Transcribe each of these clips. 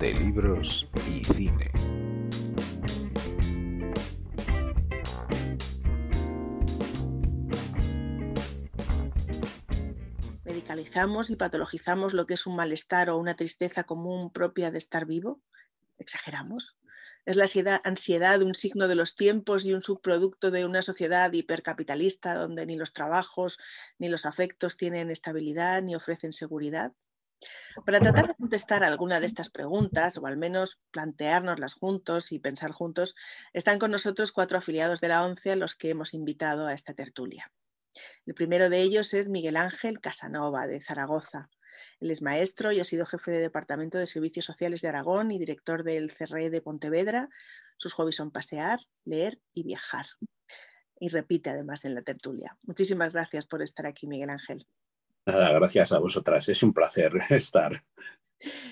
de libros y cine. Medicalizamos y patologizamos lo que es un malestar o una tristeza común propia de estar vivo. Exageramos. Es la ansiedad un signo de los tiempos y un subproducto de una sociedad hipercapitalista donde ni los trabajos ni los afectos tienen estabilidad ni ofrecen seguridad. Para tratar de contestar alguna de estas preguntas, o al menos planteárnoslas juntos y pensar juntos, están con nosotros cuatro afiliados de la ONCE a los que hemos invitado a esta tertulia. El primero de ellos es Miguel Ángel Casanova, de Zaragoza. Él es maestro y ha sido jefe de Departamento de Servicios Sociales de Aragón y director del CRE de Pontevedra. Sus hobbies son pasear, leer y viajar. Y repite además en la tertulia. Muchísimas gracias por estar aquí, Miguel Ángel. Nada, gracias a vosotras. Es un placer estar.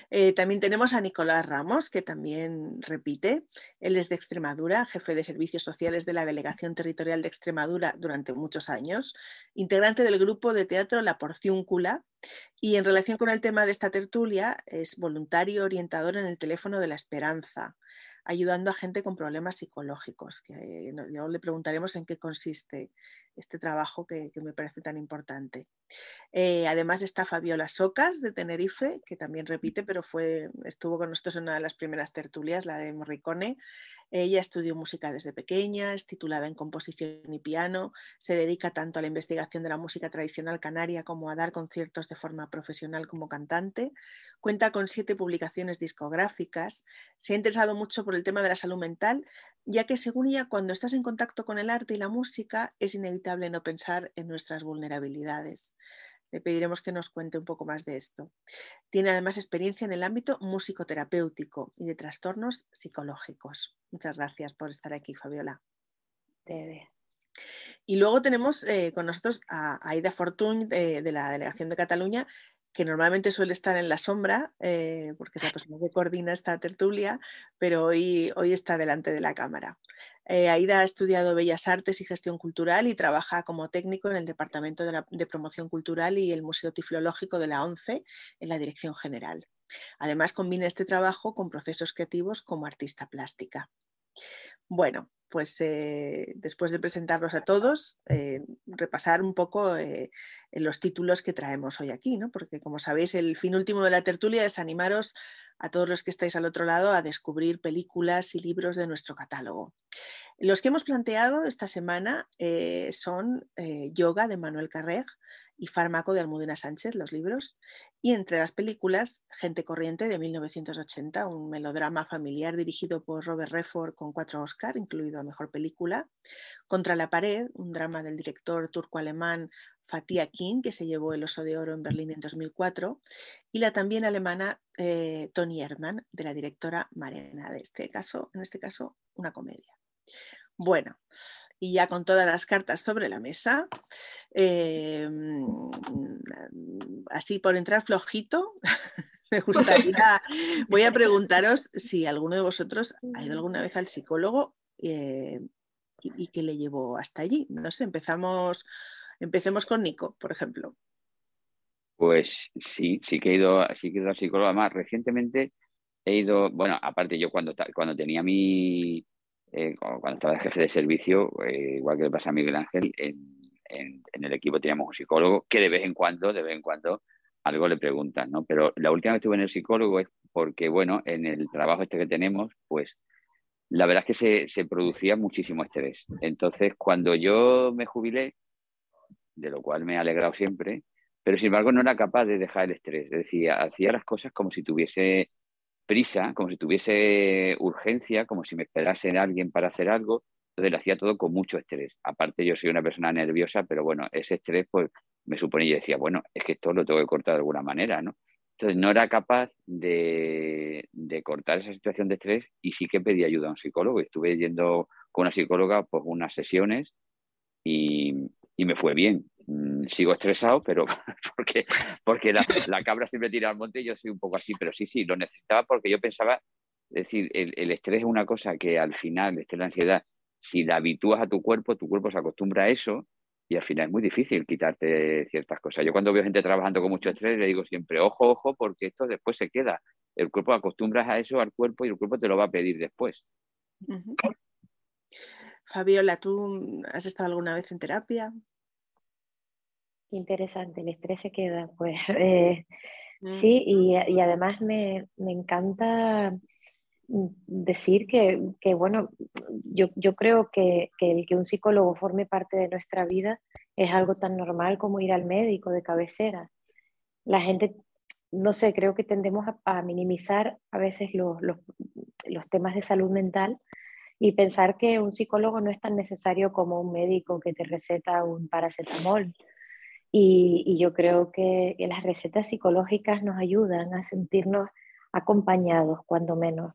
Eh, también tenemos a Nicolás Ramos, que también repite. Él es de Extremadura, jefe de servicios sociales de la Delegación Territorial de Extremadura durante muchos años, integrante del grupo de teatro La Porciúncula y en relación con el tema de esta tertulia es voluntario orientador en el teléfono de la esperanza, ayudando a gente con problemas psicológicos. Que le preguntaremos en qué consiste este trabajo que me parece tan importante. Eh, además está Fabiola Socas de Tenerife, que también repite, pero fue, estuvo con nosotros en una de las primeras tertulias, la de Morricone. Ella estudió música desde pequeña, es titulada en composición y piano, se dedica tanto a la investigación de la música tradicional canaria como a dar conciertos de forma profesional como cantante. Cuenta con siete publicaciones discográficas, se ha interesado mucho por el tema de la salud mental, ya que según ella, cuando estás en contacto con el arte y la música, es inevitable no pensar en nuestras vulnerabilidades. Le pediremos que nos cuente un poco más de esto. Tiene además experiencia en el ámbito musicoterapéutico y de trastornos psicológicos. Muchas gracias por estar aquí, Fabiola. Y luego tenemos eh, con nosotros a Aida Fortuny de, la Delegación de Cataluña, que normalmente suele estar en la sombra, eh, porque es la persona que coordina esta tertulia, pero hoy, hoy está delante de la cámara. Eh, Aida ha estudiado Bellas Artes y Gestión Cultural y trabaja como técnico en el Departamento de, Promoción Cultural y el Museo Tiflológico de la ONCE en la Dirección General. Además, combina este trabajo con procesos creativos como artista plástica. Bueno, pues eh, después de presentarlos a todos, eh, repasar un poco eh, los títulos que traemos hoy aquí, ¿no? porque como sabéis, el fin último de la tertulia es animaros a todos los que estáis al otro lado a descubrir películas y libros de nuestro catálogo. Los que hemos planteado esta semana son Yoga de Manuel Carreg, y Fármaco de Almudena Sánchez, los libros, y entre las películas Gente Corriente de 1980, un melodrama familiar dirigido por Robert Redford con cuatro Oscar, incluido a Mejor Película, Contra la Pared, un drama del director turco-alemán Fatih Akin, que se llevó el Oso de Oro en Berlín en 2004, y la también alemana eh, Tony Erdmann, de la directora Marena, de este caso, en este caso, una comedia. Bueno, y ya con todas las cartas sobre la mesa, em, así por entrar flojito, me gustaría, voy a preguntaros si alguno de vosotros ha ido alguna vez al psicólogo eh, y, qué le llevó hasta allí. No sé, empezamos, empecemos con Nico, por ejemplo. Pues sí, sí que he ido, sí que he ido al psicólogo. Además, recientemente he ido, bueno, aparte yo cuando, cuando tenía mi, eh, cuando estaba de jefe de servicio, eh, igual que le pasa a Miguel Ángel, en, el equipo teníamos un psicólogo que de vez en cuando, de vez en cuando, algo le preguntan, ¿no? Pero la última vez que estuve en el psicólogo es porque, bueno, en el trabajo este que tenemos, pues la verdad es que se, producía muchísimo estrés. Entonces, cuando yo me jubilé, de lo cual me he alegrado siempre, pero sin embargo no era capaz de dejar el estrés. Decía, hacía las cosas como si tuviese prisa, como si tuviese urgencia, como si me esperase alguien para hacer algo. Entonces lo hacía todo con mucho estrés. Aparte yo soy una persona nerviosa, pero bueno, ese estrés pues me supone y decía, bueno, es que esto lo tengo que cortar de alguna manera, ¿no? Entonces no era capaz de, cortar esa situación de estrés y sí que pedí ayuda a un psicólogo. Estuve yendo con una psicóloga pues, unas sesiones y, y me fue bien. Mm, sigo estresado, pero porque, porque la, cabra siempre tira al monte y yo soy un poco así, pero sí, sí, lo necesitaba porque yo pensaba, es decir, el, estrés es una cosa que al final, este, la ansiedad, si la habitúas a tu cuerpo, tu cuerpo se acostumbra a eso y al final es muy difícil quitarte ciertas cosas. Yo cuando veo gente trabajando con mucho estrés le digo siempre, ojo, ojo, porque esto después se queda. el cuerpo acostumbras a eso al cuerpo y el cuerpo te lo va a pedir después. Fabiola, ¿tú has estado alguna vez en terapia? Interesante, el estrés se queda, pues eh, mm. sí, y, además me, encanta mm, decir que, bueno, yo, yo creo que, que, el que un psicólogo forme parte de nuestra vida es algo tan normal como ir al médico de cabecera. La gente, no sé, creo que tendemos a, minimizar a veces los, los, los temas de salud mental y pensar que un psicólogo no es tan necesario como un médico que te receta un paracetamol. Y, yo creo que las recetas psicológicas nos ayudan a sentirnos acompañados, cuando menos,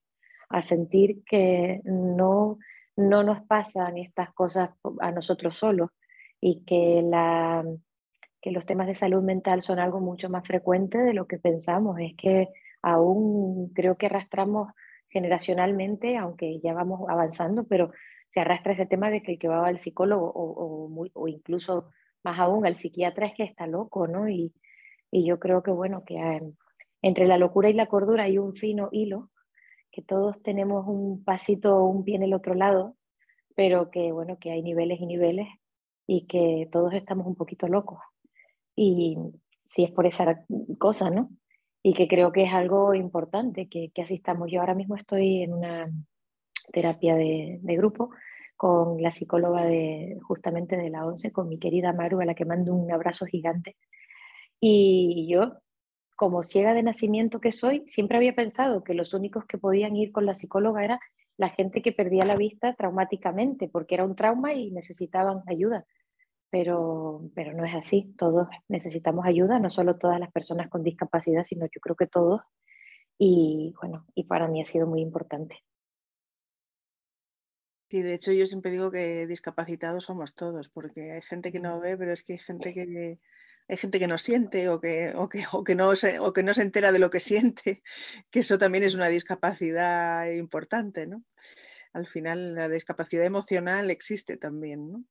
a sentir que no, no nos pasan estas cosas a nosotros solos y que, la, que los temas de salud mental son algo mucho más frecuente de lo que pensamos. Es que aún creo que arrastramos generacionalmente, aunque ya vamos avanzando, pero se arrastra ese tema de que el que va al psicólogo o, o incluso más aún al psiquiatra es que está loco, ¿no? Y, y yo creo que, bueno, que eh, entre la locura y la cordura hay un fino hilo, que todos tenemos un pasito, un pie en el otro lado, pero que, bueno, que hay niveles y niveles y que todos estamos un poquito locos. Y si es por esa cosa, ¿no? Y que creo que es algo importante que, que asistamos. Yo ahora mismo estoy en una terapia de, de grupo con la psicóloga de justamente de la ONCE, con mi querida Maru, a la que mando un abrazo gigante. Y yo, como ciega de nacimiento que soy, siempre había pensado que los únicos que podían ir con la psicóloga era la gente que perdía la vista traumáticamente, porque era un trauma y necesitaban ayuda. Pero, pero no es así, todos necesitamos ayuda, no solo todas las personas con discapacidad, sino yo creo que todos. Y bueno, y para mí ha sido muy importante. Sí, de hecho yo siempre digo que discapacitados somos todos, porque hay gente que no ve, pero es que hay gente que hay gente que no siente o que, o que, o que, no, se, o que no se entera de lo que siente, que eso también es una discapacidad importante, ¿no? Al final la discapacidad emocional existe también, ¿no?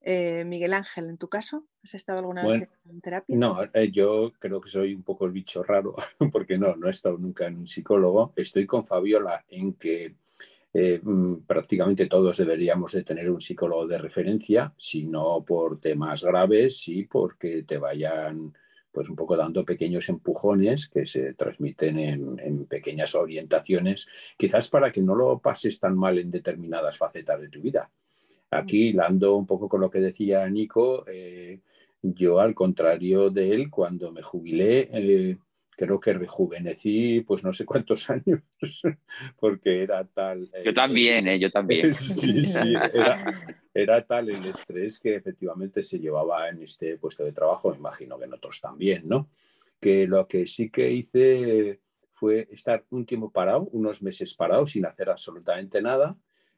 Eh, Miguel Ángel, en tu caso, ¿has estado alguna vez en terapia? No, eh, yo creo que soy un poco el bicho raro, porque no, no he estado nunca en un psicólogo. Estoy con Fabiola en que eh, mm, prácticamente todos deberíamos de tener un psicólogo de referencia, si no por temas graves, sí porque te vayan pues un poco dando pequeños empujones que se transmiten en, pequeñas orientaciones, quizás para que no lo pases tan mal en determinadas facetas de tu vida. Aquí, hilando un poco con lo que decía Nico, eh, yo al contrario de él, cuando me jubilé, eh, creo que rejuvenecí, pues no sé cuántos años, porque era tal... Yo también, ¿eh? yo también. sí, sí, era, tal el estrés que efectivamente se llevaba en este puesto de trabajo, me imagino que en otros también, ¿no? Que lo que sí que hice fue estar un tiempo parado, unos meses parado, sin hacer absolutamente nada,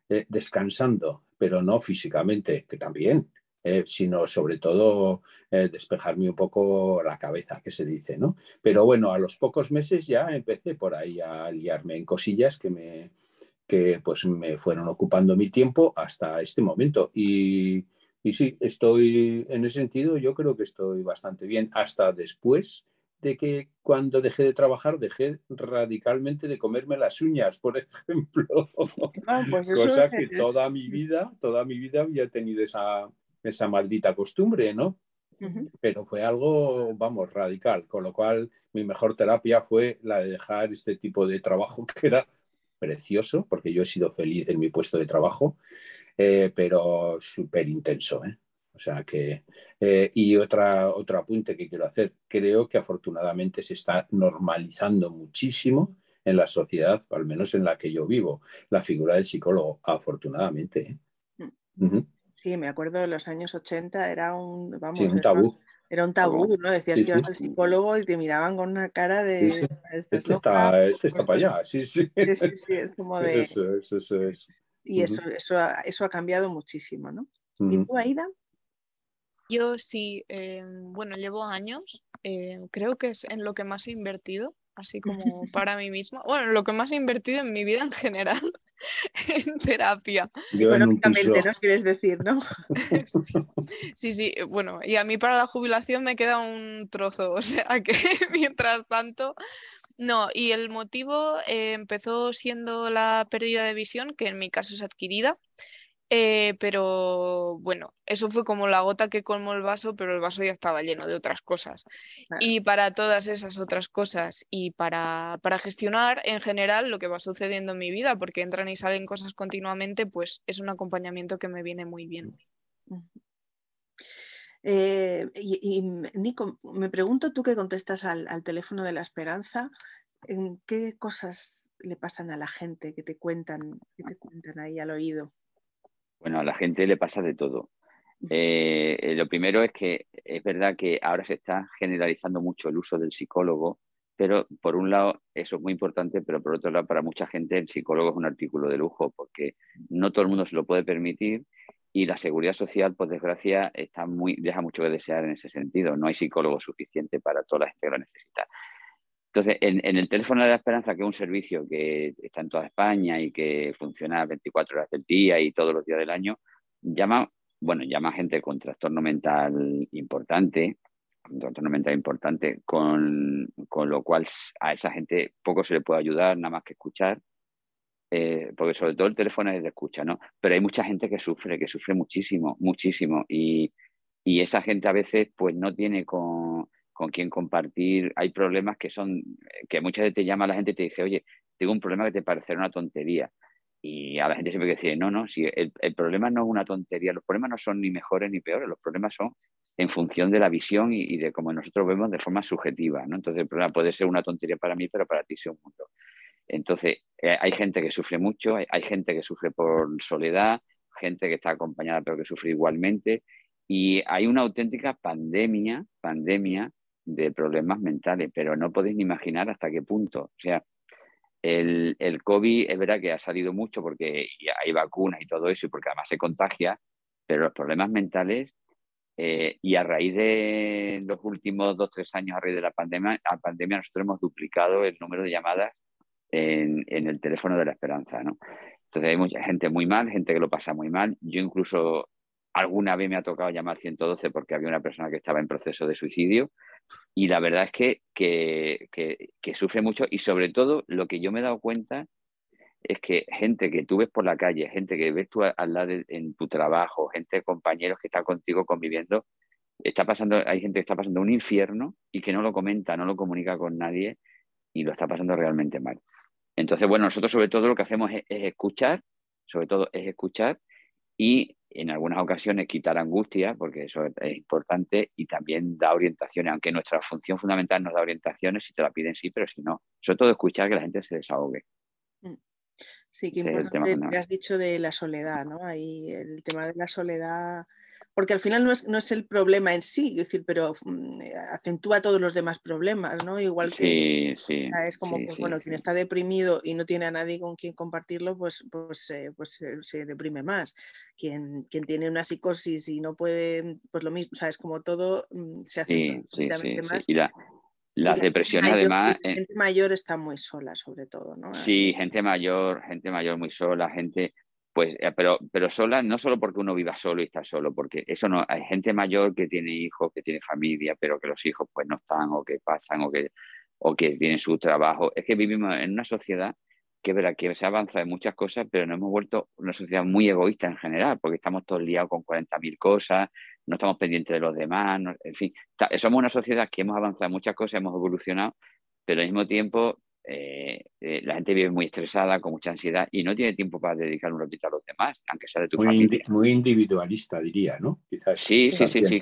eh, descansando, pero no físicamente, que también, eh, sino sobre todo eh, despejarme un poco la cabeza, que se dice, ¿no? Pero bueno, a los pocos meses ya empecé por ahí a liarme en cosillas que me, que pues me fueron ocupando mi tiempo hasta este momento. Y, y sí, estoy en ese sentido, yo creo que estoy bastante bien, hasta después de que cuando dejé de trabajar dejé radicalmente de comerme las uñas, por ejemplo. Ah, pues Cosa que toda mi vida, toda mi vida había tenido esa, esa maldita costumbre, ¿no? Pero fue algo, vamos, radical, con lo cual mi mejor terapia fue la de dejar este tipo de trabajo que era precioso, porque yo he sido feliz en mi puesto de trabajo, eh, pero súper intenso, ¿eh? O sea que, eh, y otra, otro apunte que quiero hacer, creo que afortunadamente se está normalizando muchísimo en la sociedad, al menos en la que yo vivo, la figura del psicólogo, afortunadamente. ¿eh? Mm. Sí, me acuerdo de los años 80, era un, vamos, un tabú. Era, un tabú, ¿no? Decías que ibas al psicólogo y te miraban con una cara de... Este, este, está, este está para allá, sí, sí. Sí, sí, sí, es como de... Eso, eso, eso es. Y eso, eso, ha, eso ha cambiado muchísimo, ¿no? ¿Y tú, Aida? Yo sí, eh, bueno, llevo años, eh, creo que es en lo que más he invertido, así como para mí misma. Bueno, lo que más he invertido en mi vida en general, en terapia. Económicamente, ¿no? Quieres decir, ¿no? sí. sí, eh, bueno, y a mí para la jubilación me queda un trozo, o sea que mientras tanto, No, y el motivo eh, empezó siendo la pérdida de visión, que en mi caso es adquirida. Eh, pero bueno, eso fue como la gota que colmó el vaso, pero el vaso ya estaba lleno de otras cosas. Y para todas esas otras cosas y para, para, gestionar en general lo que va sucediendo en mi vida, porque entran y salen cosas continuamente, pues es un acompañamiento que me viene muy bien. Eh, y, Nico, me pregunto tú que contestas al, al teléfono de la esperanza, ¿en qué cosas le pasan a la gente que te cuentan, que te cuentan ahí al oído? Bueno, a la gente le pasa de todo. Eh, eh, lo primero es que es verdad que ahora se está generalizando mucho el uso del psicólogo, pero por un lado eso es muy importante, pero por otro lado para mucha gente el psicólogo es un artículo de lujo porque no todo el mundo se lo puede permitir y la seguridad social, por desgracia, está muy, deja mucho que desear en ese sentido. No hay psicólogo suficiente para toda la gente que lo necesita. Entonces, en, el teléfono de la esperanza, que es un servicio que está en toda España y que funciona 24 horas del día y todos los días del año, llama, bueno, llama gente con trastorno mental importante, con trastorno mental importante, con, lo cual a esa gente poco se le puede ayudar, nada más que escuchar, eh, porque sobre todo el teléfono es de escucha, ¿no? Pero hay mucha gente que sufre, que sufre muchísimo, muchísimo, y, y esa gente a veces pues no tiene con con quien compartir. Hay problemas que son, que muchas veces te llama la gente y te dice, oye, tengo un problema que te parecerá una tontería. Y a la gente siempre que dice, no, no, si el, problema no es una tontería, los problemas no son ni mejores ni peores, los problemas son en función de la visión y, de cómo nosotros vemos de forma subjetiva. ¿no? Entonces el problema puede ser una tontería para mí, pero para ti es un mundo. Entonces eh, hay gente que sufre mucho, hay gente que sufre por soledad, gente que está acompañada pero que sufre igualmente. Y hay una auténtica pandemia, pandemia de problemas mentales, pero no podéis ni imaginar hasta qué punto. O sea, el, el, COVID es verdad que ha salido mucho porque hay vacunas y todo eso y porque además se contagia, pero los problemas mentales eh, y a raíz de los últimos dos, tres años, a raíz de la pandemia, la pandemia nosotros hemos duplicado el número de llamadas en, en el teléfono de la esperanza, ¿no? Entonces hay mucha gente muy mal, gente que lo pasa muy mal. Yo incluso alguna vez me ha tocado llamar 112 porque había una persona que estaba en proceso de suicidio y la verdad es que, que, sufre mucho y sobre todo lo que yo me he dado cuenta es que gente que tú ves por la calle, gente que ves tú al lado en tu trabajo, gente, compañeros que están contigo conviviendo, está pasando, hay gente que está pasando un infierno y que no lo comenta, no lo comunica con nadie y lo está pasando realmente mal. Entonces, bueno, nosotros sobre todo lo que hacemos es escuchar, sobre todo es escuchar y en algunas ocasiones quitar angustia, porque eso es importante, y también da orientaciones, aunque nuestra función fundamental nos da orientaciones, si te la piden sí, pero si no, sobre todo escuchar que la gente se desahogue. Mm. Sí, qué importante lo que has dicho de la soledad, ¿no? Ahí el tema de la soledad porque al final no es, no es el problema en sí, es decir, pero mm, eh, acentúa todos los demás problemas, ¿no? Igual que es como, pues, bueno, quien está deprimido y no tiene a nadie con quien compartirlo, pues, pues, eh, pues eh, se deprime más. Quien, quien tiene una psicosis y no puede, pues lo mismo, o sea, es como todo mm, se hace más. Y la, las depresiones además... Gente mayor está muy sola, sobre todo, ¿no? Sí, gente mayor, gente mayor muy sola, gente pues, eh, pero, pero sola, no solo porque uno viva solo y está solo, porque eso no, hay gente mayor que tiene hijos, que tiene familia, pero que los hijos pues no están o que pasan o que, o que tienen su trabajo. Es que vivimos en una sociedad que, verá, que se avanza en muchas cosas, pero nos hemos vuelto una sociedad muy egoísta en general, porque estamos todos liados con 40.000 cosas, no estamos pendientes de los demás, en fin, somos una sociedad que hemos avanzado en muchas cosas, hemos evolucionado, pero al mismo tiempo eh, eh, la gente vive muy estresada, con mucha ansiedad y no tiene tiempo para dedicar un ratito a los demás, aunque sea de tu muy familia. muy individualista, diría, ¿no? sí, sí, sí, sí,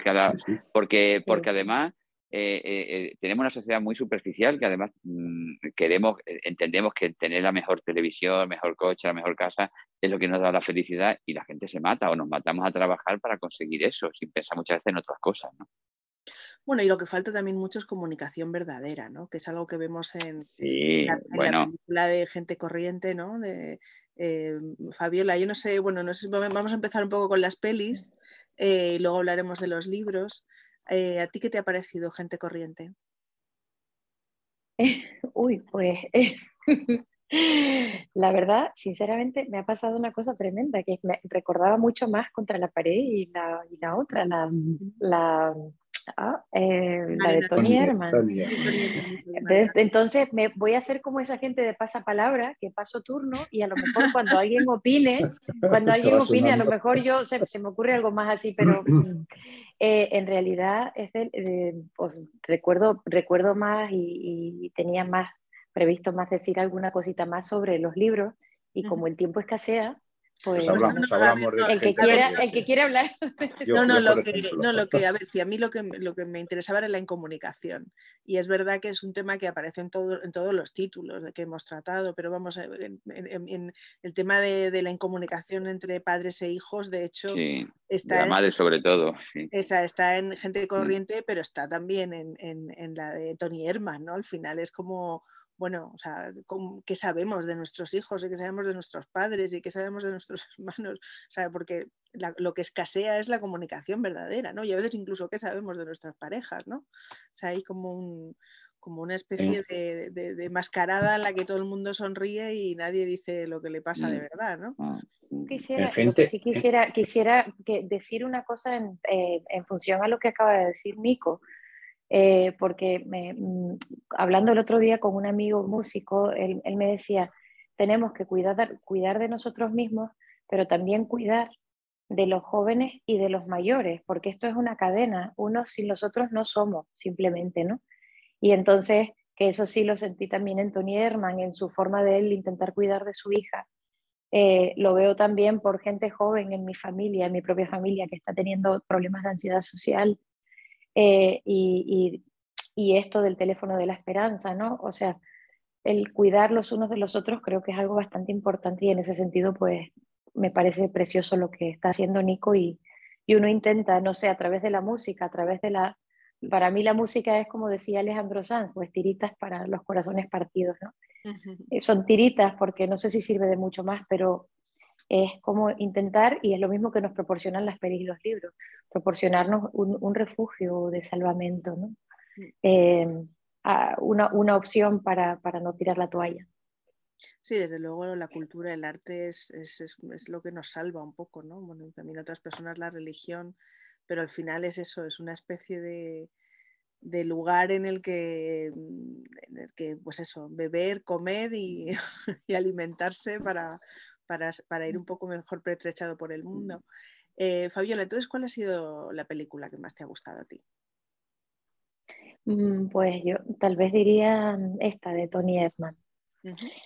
porque, porque además eh, tenemos una sociedad muy superficial que además mm, queremos, entendemos que tener la mejor televisión, el mejor coche, la mejor casa es lo que nos da la felicidad y la gente se mata o nos matamos a trabajar para conseguir eso, sin pensar muchas veces en otras cosas, ¿no? Bueno, y lo que falta también mucho es comunicación verdadera, ¿no? Que es algo que vemos en, la, película de Gente Corriente, ¿no? De eh, Fabiola. Yo no sé, bueno, no sé, vamos a empezar un poco con las pelis eh, y luego hablaremos de los libros. Eh, ¿A ti qué te ha parecido Gente Corriente? Uy, pues la verdad, sinceramente, me ha pasado una cosa tremenda, que me recordaba mucho más contra la pared y la, y la otra, la, la Ah, eh, la de Tony Herman. Entonces me voy a hacer como esa gente de pasapalabra, que paso turno y a lo mejor cuando alguien opine, cuando alguien opine, a lo mejor yo se, me ocurre algo más así, pero eh, en realidad es pues, recuerdo, recuerdo más y, tenía más previsto más decir alguna cosita más sobre los libros y como el tiempo escasea, pues, hablamos, hablamos de el, que quiera, el que quiera hablar. no, no, lo que, no, lo que, a ver, si a mí lo que, lo que me interesaba era la incomunicación. Y es verdad que es un tema que aparece en, todo, en todos los títulos que hemos tratado, pero vamos, en, en, el tema de, de, la incomunicación entre padres e hijos, de hecho, está. la madre, sobre todo. Esa está en Gente mm. Corriente, pero está también en, la de Tony Herman, ¿no? Al final es como bueno, o sea, qué sabemos de nuestros hijos y qué sabemos de nuestros padres y qué sabemos de nuestros hermanos, o sea, porque lo que escasea es la comunicación verdadera, ¿no? Y a veces incluso qué sabemos de nuestras parejas, ¿no? O sea, hay como un, como una especie de, mascarada en la que todo el mundo sonríe y nadie dice lo que le pasa de mm. verdad, ¿no? Ah, quisiera, sí quisiera, quisiera decir una cosa en, eh, en función a lo que acaba de decir Nico. Eh, porque mm, hablando el otro día con un amigo músico, él, me decía, tenemos que cuidar, cuidar de nosotros mismos, pero también cuidar de los jóvenes y de los mayores, porque esto es una cadena, unos sin los otros no somos, simplemente, ¿no? Y entonces, que eso sí lo sentí también en Tony Herman, en su forma de él intentar cuidar de su hija. Eh, lo veo también por gente joven en mi familia, en mi propia familia, que está teniendo problemas de ansiedad social, eh, y, y, esto del teléfono de la esperanza, ¿no? O sea, el cuidar los unos de los otros creo que es algo bastante importante y en ese sentido, pues me parece precioso lo que está haciendo Nico y, y uno intenta, no sé, a través de la música, a través de la... Para mí la música es como decía Alejandro Sanz, pues tiritas para los corazones partidos, ¿no? Eh, son tiritas porque no sé si sirve de mucho más, pero es como intentar, y es lo mismo que nos proporcionan las pelis y los libros, proporcionarnos un, refugio de salvamento, ¿no? Eh, una, una, opción para, para, no tirar la toalla. Sí, desde luego la cultura, el arte es, es, es, lo que nos salva un poco, ¿no? Bueno, también otras personas la religión, pero al final es eso, es una especie de, de lugar en el que, en el que, pues eso, beber, comer y, y alimentarse para, para, ir un poco mejor pertrechado por el mundo. Eh, Fabiola, entonces, ¿cuál ha sido la película que más te ha gustado a ti? Mm, pues yo tal vez diría esta de Tony Edman.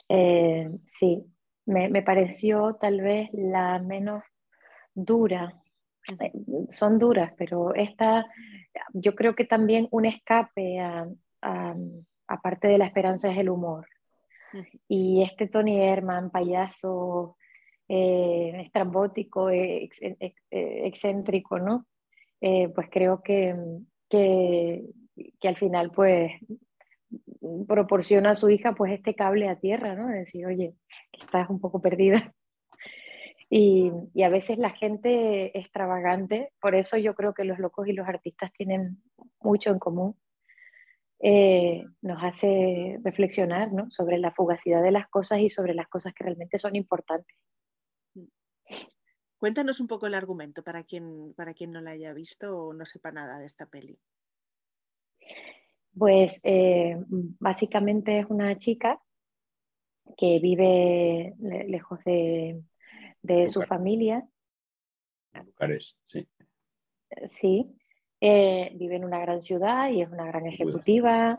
Eh, sí, me, pareció tal vez la menos dura. Eh, son duras, pero esta yo creo que también un escape aparte de la esperanza es el humor. Y este Tony Herman, payaso, eh, estrambótico, eh, excéntrico, ¿no? Eh, pues creo que, que, que, al final pues proporciona a su hija pues este cable a tierra, ¿no? De decir, oye, estás un poco perdida. Y, y, a veces la gente extravagante, por eso yo creo que los locos y los artistas tienen mucho en común, eh, nos hace reflexionar sobre la fugacidad de las cosas y sobre las cosas que realmente son importantes. Cuéntanos un poco el argumento para quien, para quien no la haya visto o no sepa nada de esta peli. Pues eh, básicamente es una chica que vive lejos de, su familia. sí. Sí, eh, vive en una gran ciudad y es una gran ejecutiva,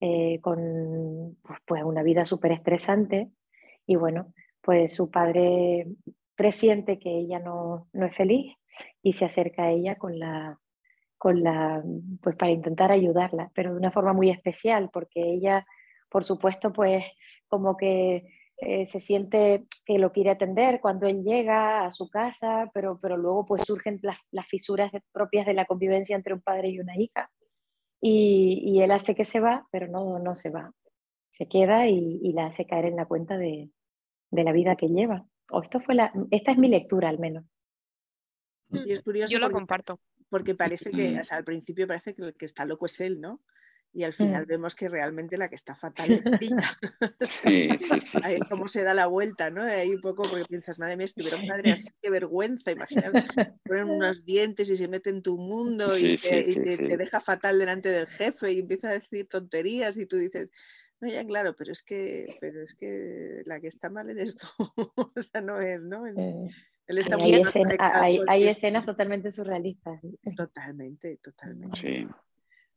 eh, con pues, una vida súper estresante. Y bueno, pues su padre presiente que ella no, no, es feliz y se acerca a ella con la, con la, pues para intentar ayudarla, pero de una forma muy especial, porque ella, por supuesto, pues como que eh, se siente que lo quiere atender cuando él llega a su casa, pero, pero luego pues surgen las, las fisuras propias de la convivencia entre un padre y una hija. Y, y, él hace que se va, pero no, no se va. Se queda y, y la hace caer en la cuenta de, de la vida que lleva. O esto fue la, esta es mi lectura al menos. Y es curioso Yo lo comparto. Porque parece que, o sea, al principio parece que el que está loco es él, ¿no? Y al final vemos que realmente la que está fatal es ella. Sí, sí, Ahí cómo se da la vuelta, ¿no? Ahí un poco porque piensas, madre mía, si tuviera un padre así, qué vergüenza, imagínate, ponen unos dientes y se mete en tu mundo y, te, deja fatal delante del jefe y empieza a decir tonterías y tú dices, no, ya claro, pero es que, pero es que la que está mal eres tú, o sea, no es, ¿no? Él está muy hay, hay, escenas totalmente surrealistas. Totalmente, totalmente.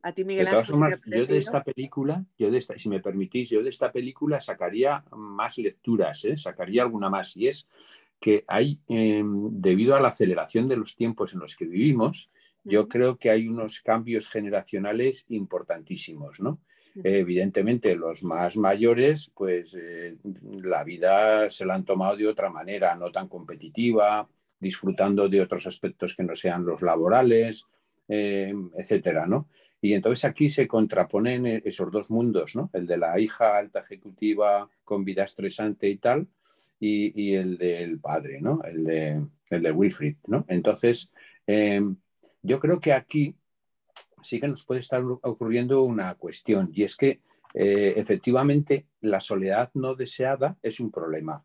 A ti, Miguel Ángel. yo de esta película, yo de esta, si me permitís, yo de esta película sacaría más lecturas, ¿eh? sacaría alguna más. Y es que hay, em, debido a la aceleración de los tiempos en los que vivimos, yo creo que hay unos cambios generacionales importantísimos, ¿no? evidentemente, los más mayores, pues eh, la vida se la han tomado de otra manera, no tan competitiva, disfrutando de otros aspectos que no sean los laborales, eh, etcétera, ¿no? Y entonces aquí se contraponen e-, esos dos mundos, ¿no? El de la hija alta ejecutiva con vida estresante y tal, y, el del padre, ¿no? El de, el de Wilfrid, ¿no? Entonces, em, yo creo que aquí sí que nos puede estar ocurriendo una cuestión, y es que eh, efectivamente la soledad no deseada es un problema.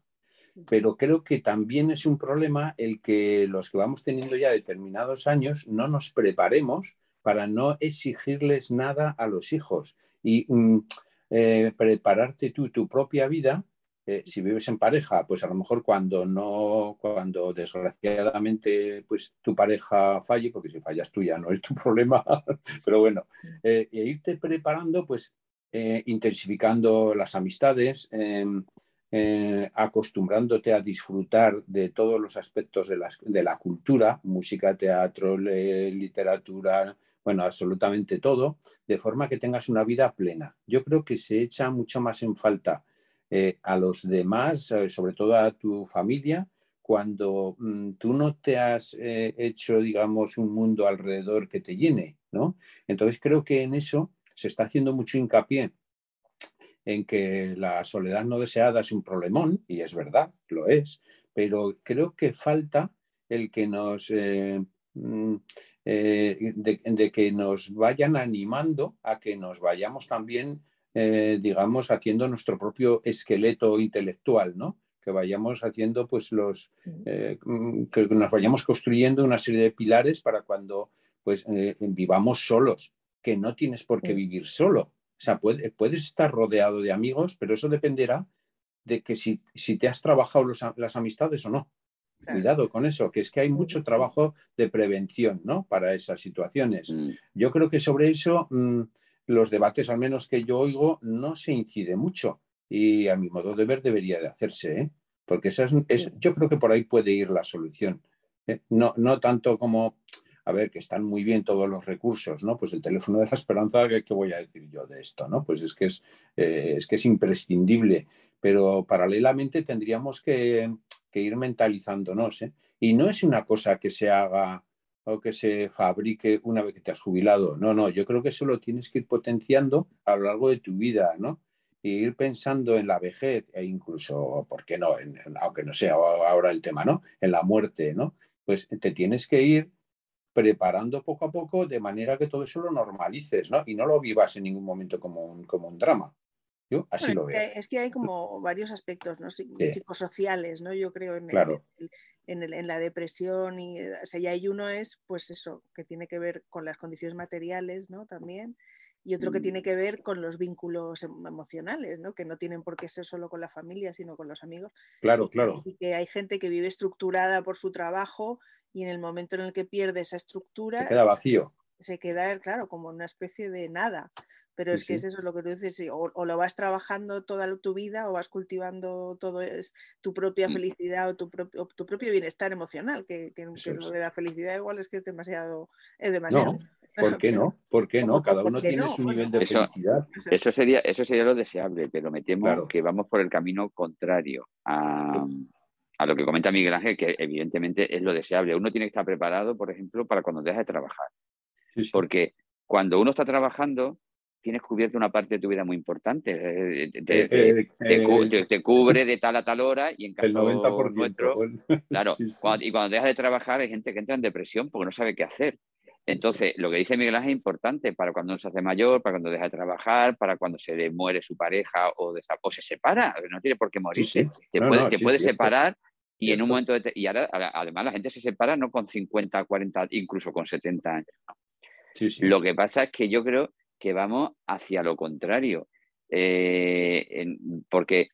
Pero creo que también es un problema el que los que vamos teniendo ya determinados años no nos preparemos para no exigirles nada a los hijos y mm, eh, prepararte tú tu propia vida. Eh, si vives en pareja, pues a lo mejor cuando no, cuando desgraciadamente pues tu pareja falle, porque si fallas tú ya no es tu problema, pero bueno, eh, e irte preparando, pues intensificando las amistades, em, acostumbrándote a disfrutar de todos los aspectos de, la cultura, música, teatro, literatura, bueno, absolutamente todo, de forma que tengas una vida plena. Yo creo que se echa mucho más en falta eh, a los demás, eh, sobre todo a tu familia, cuando mm, tú no te has eh, hecho, digamos, un mundo alrededor que te llene, ¿no? Entonces creo que en eso se está haciendo mucho hincapié en que la soledad no deseada es un problemón, y es verdad, lo es, pero creo que falta el que nos mm, eh, de, que nos vayan animando a que nos vayamos también, eh, digamos, haciendo nuestro propio esqueleto intelectual, ¿no? Que vayamos haciendo, pues, los, eh, mm, que nos vayamos construyendo una serie de pilares para cuando, pues, vivamos solos, que no tienes por qué vivir solo. O sea, puedes estar rodeado de amigos, pero eso dependerá de que si, si te has trabajado las amistades o no. Cuidado con eso, que es que hay mucho trabajo de prevención ¿no? para esas situaciones. Mm. Yo creo que sobre eso mm, los debates, al menos que yo oigo, no se incide mucho y a mi modo de ver debería de hacerse, ¿eh? porque esa es, yo creo que por ahí puede ir la solución. ¿eh? No, no tanto como, a ver, que están muy bien todos los recursos, ¿no? Pues el teléfono de la esperanza, ¿qué, voy a decir yo de esto? ¿no? Pues es que es, eh, es que es imprescindible, pero paralelamente tendríamos que ir mentalizándonos. ¿eh? Y no es una cosa que se haga o que se fabrique una vez que te has jubilado. No, no, yo creo que eso lo tienes que ir potenciando a lo largo de tu vida, ¿no? Y ir pensando en la vejez e incluso, ¿por qué no? aunque no sea ahora el tema, ¿no? En la muerte, ¿no? Pues te tienes que ir preparando poco a poco de manera que todo eso lo normalices, ¿no? Y no lo vivas en ningún momento como un, como un drama así lo veo. Es que hay como varios aspectos ¿no? psicosociales, ¿no? Yo creo en, en, la depresión y o sea, y hay uno es pues eso, que tiene que ver con las condiciones materiales, ¿no? También. Y otro que tiene que ver con los vínculos em, emocionales, ¿no? Que no tienen por qué ser solo con la familia, sino con los amigos. Claro, claro. Y que hay gente que vive estructurada por su trabajo y en el momento en el que pierde esa estructura... Se queda vacío. Se queda, claro, como una especie de nada. Pero es que es eso lo que tú dices, o, lo vas trabajando toda tu vida o vas cultivando todo es tu propia felicidad o tu propio, tu propio bienestar emocional, que, que, la felicidad igual es que es demasiado... Es demasiado. No, ¿por qué no? ¿Por qué no? Cada uno tiene su nivel de felicidad. Eso sería, eso sería lo deseable, pero me temo que vamos por el camino contrario a, a lo que comenta Miguel Ángel, que evidentemente es lo deseable. Uno tiene que estar preparado, por ejemplo, para cuando deja de trabajar. Porque cuando uno está trabajando, tienes cubierto una parte de tu vida muy importante. Eh, eh, eh, te, cubre de tal a tal hora y en caso el 90%, nuestro, claro, y cuando dejas de trabajar hay gente que entra en depresión porque no sabe qué hacer. Entonces, lo que dice Miguel Ángel es importante para cuando uno se hace mayor, para cuando deja de trabajar, para cuando se le muere su pareja o, o se separa, no tiene por qué morirse. Te puede, te puede separar y en un momento de y ahora, además la gente se separa no con 50, 40, incluso con 70 años. Lo que pasa es que yo creo que vamos hacia lo contrario. Eh, porque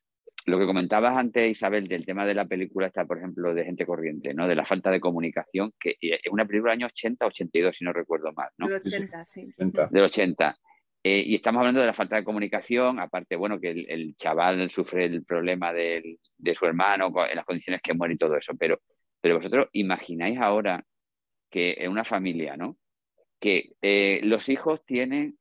lo que comentabas antes, Isabel, del tema de la película está, por ejemplo, de gente corriente, ¿no? De la falta de comunicación, que es una película de años 80, 82, si no recuerdo mal, ¿no? Del 80, sí. Del 80. Eh, y estamos hablando de la falta de comunicación, aparte, bueno, que el, chaval sufre el problema de su hermano, en las condiciones que muere y todo eso, pero, pero vosotros imagináis ahora que en una familia, ¿no? Que eh, los hijos tienen,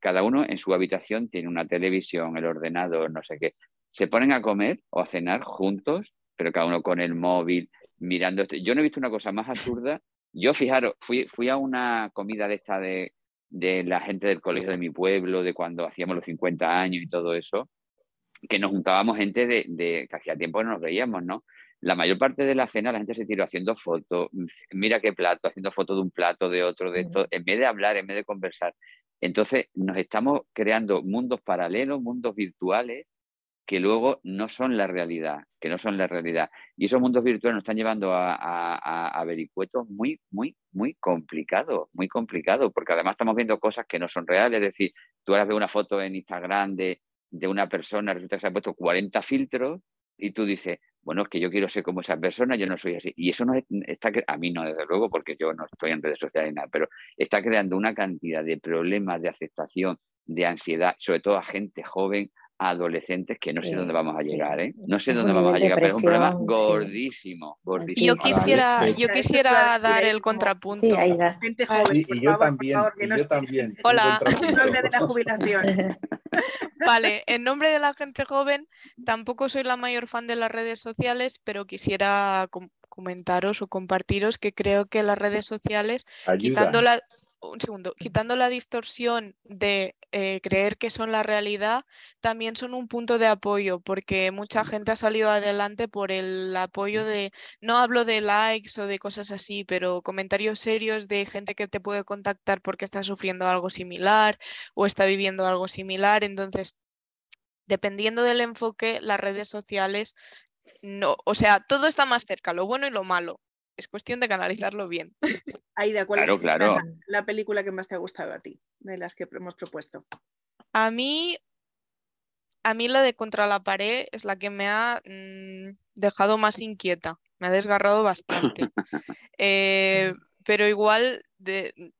cada uno en su habitación tiene una televisión, el ordenador, no sé qué, se ponen a comer o a cenar juntos, pero cada uno con el móvil, mirando esto. Yo no he visto una cosa más absurda. Yo, fijaros, fui, fui a una comida de esta de de la gente del colegio de mi pueblo, de cuando hacíamos los 50 años y todo eso, que nos juntábamos gente de, que hacía tiempo no nos veíamos, ¿no? La mayor parte de la cena la gente se tiró haciendo fotos, mira qué plato, haciendo fotos de un plato, de otro, de esto, en vez de hablar, en vez de conversar. Entonces nos estamos creando mundos paralelos, mundos virtuales, que luego no son la realidad, que no son la realidad. Y esos mundos virtuales nos están llevando a, a, vericuetos muy, muy, muy complicados, muy complicados, porque además estamos viendo cosas que no son reales. Es decir, tú ahora ves una foto en Instagram de, de una persona, resulta que se ha puesto 40 filtros y tú dices, bueno, es que yo quiero ser como esa persona, yo no soy así. Y eso no está, a mí no, desde luego, porque yo no estoy en redes sociales ni nada, pero está creando una cantidad de problemas de aceptación, de ansiedad, sobre todo a gente joven, adolescentes que no sé dónde vamos a llegar, ¿eh? No sé dónde vamos a llegar, pero es un problema gordísimo, gordísimo. Yo quisiera, yo quisiera dar el contrapunto. Gente joven, y, yo también, yo también. Hola. En nombre de la jubilación. Vale, en nombre de la gente joven, tampoco soy la mayor fan de las redes sociales, pero quisiera comentaros o compartiros que creo que las redes sociales, quitando la, un segundo, quitando la distorsión de eh, creer que son la realidad, también son un punto de apoyo, porque mucha gente ha salido adelante por el apoyo de, no hablo de likes o de cosas así, pero comentarios serios de gente que te puede contactar porque está sufriendo algo similar o está viviendo algo similar. Entonces, dependiendo del enfoque, las redes sociales no, o sea, todo está más cerca, lo bueno y lo malo es cuestión de canalizarlo bien. Aida, ¿cuál es La, película que más te ha gustado a ti, de las que hemos propuesto? A mí, a mí la de Contra la pared es la que me ha mm, dejado más inquieta, me ha desgarrado bastante. Eh, pero igual, de,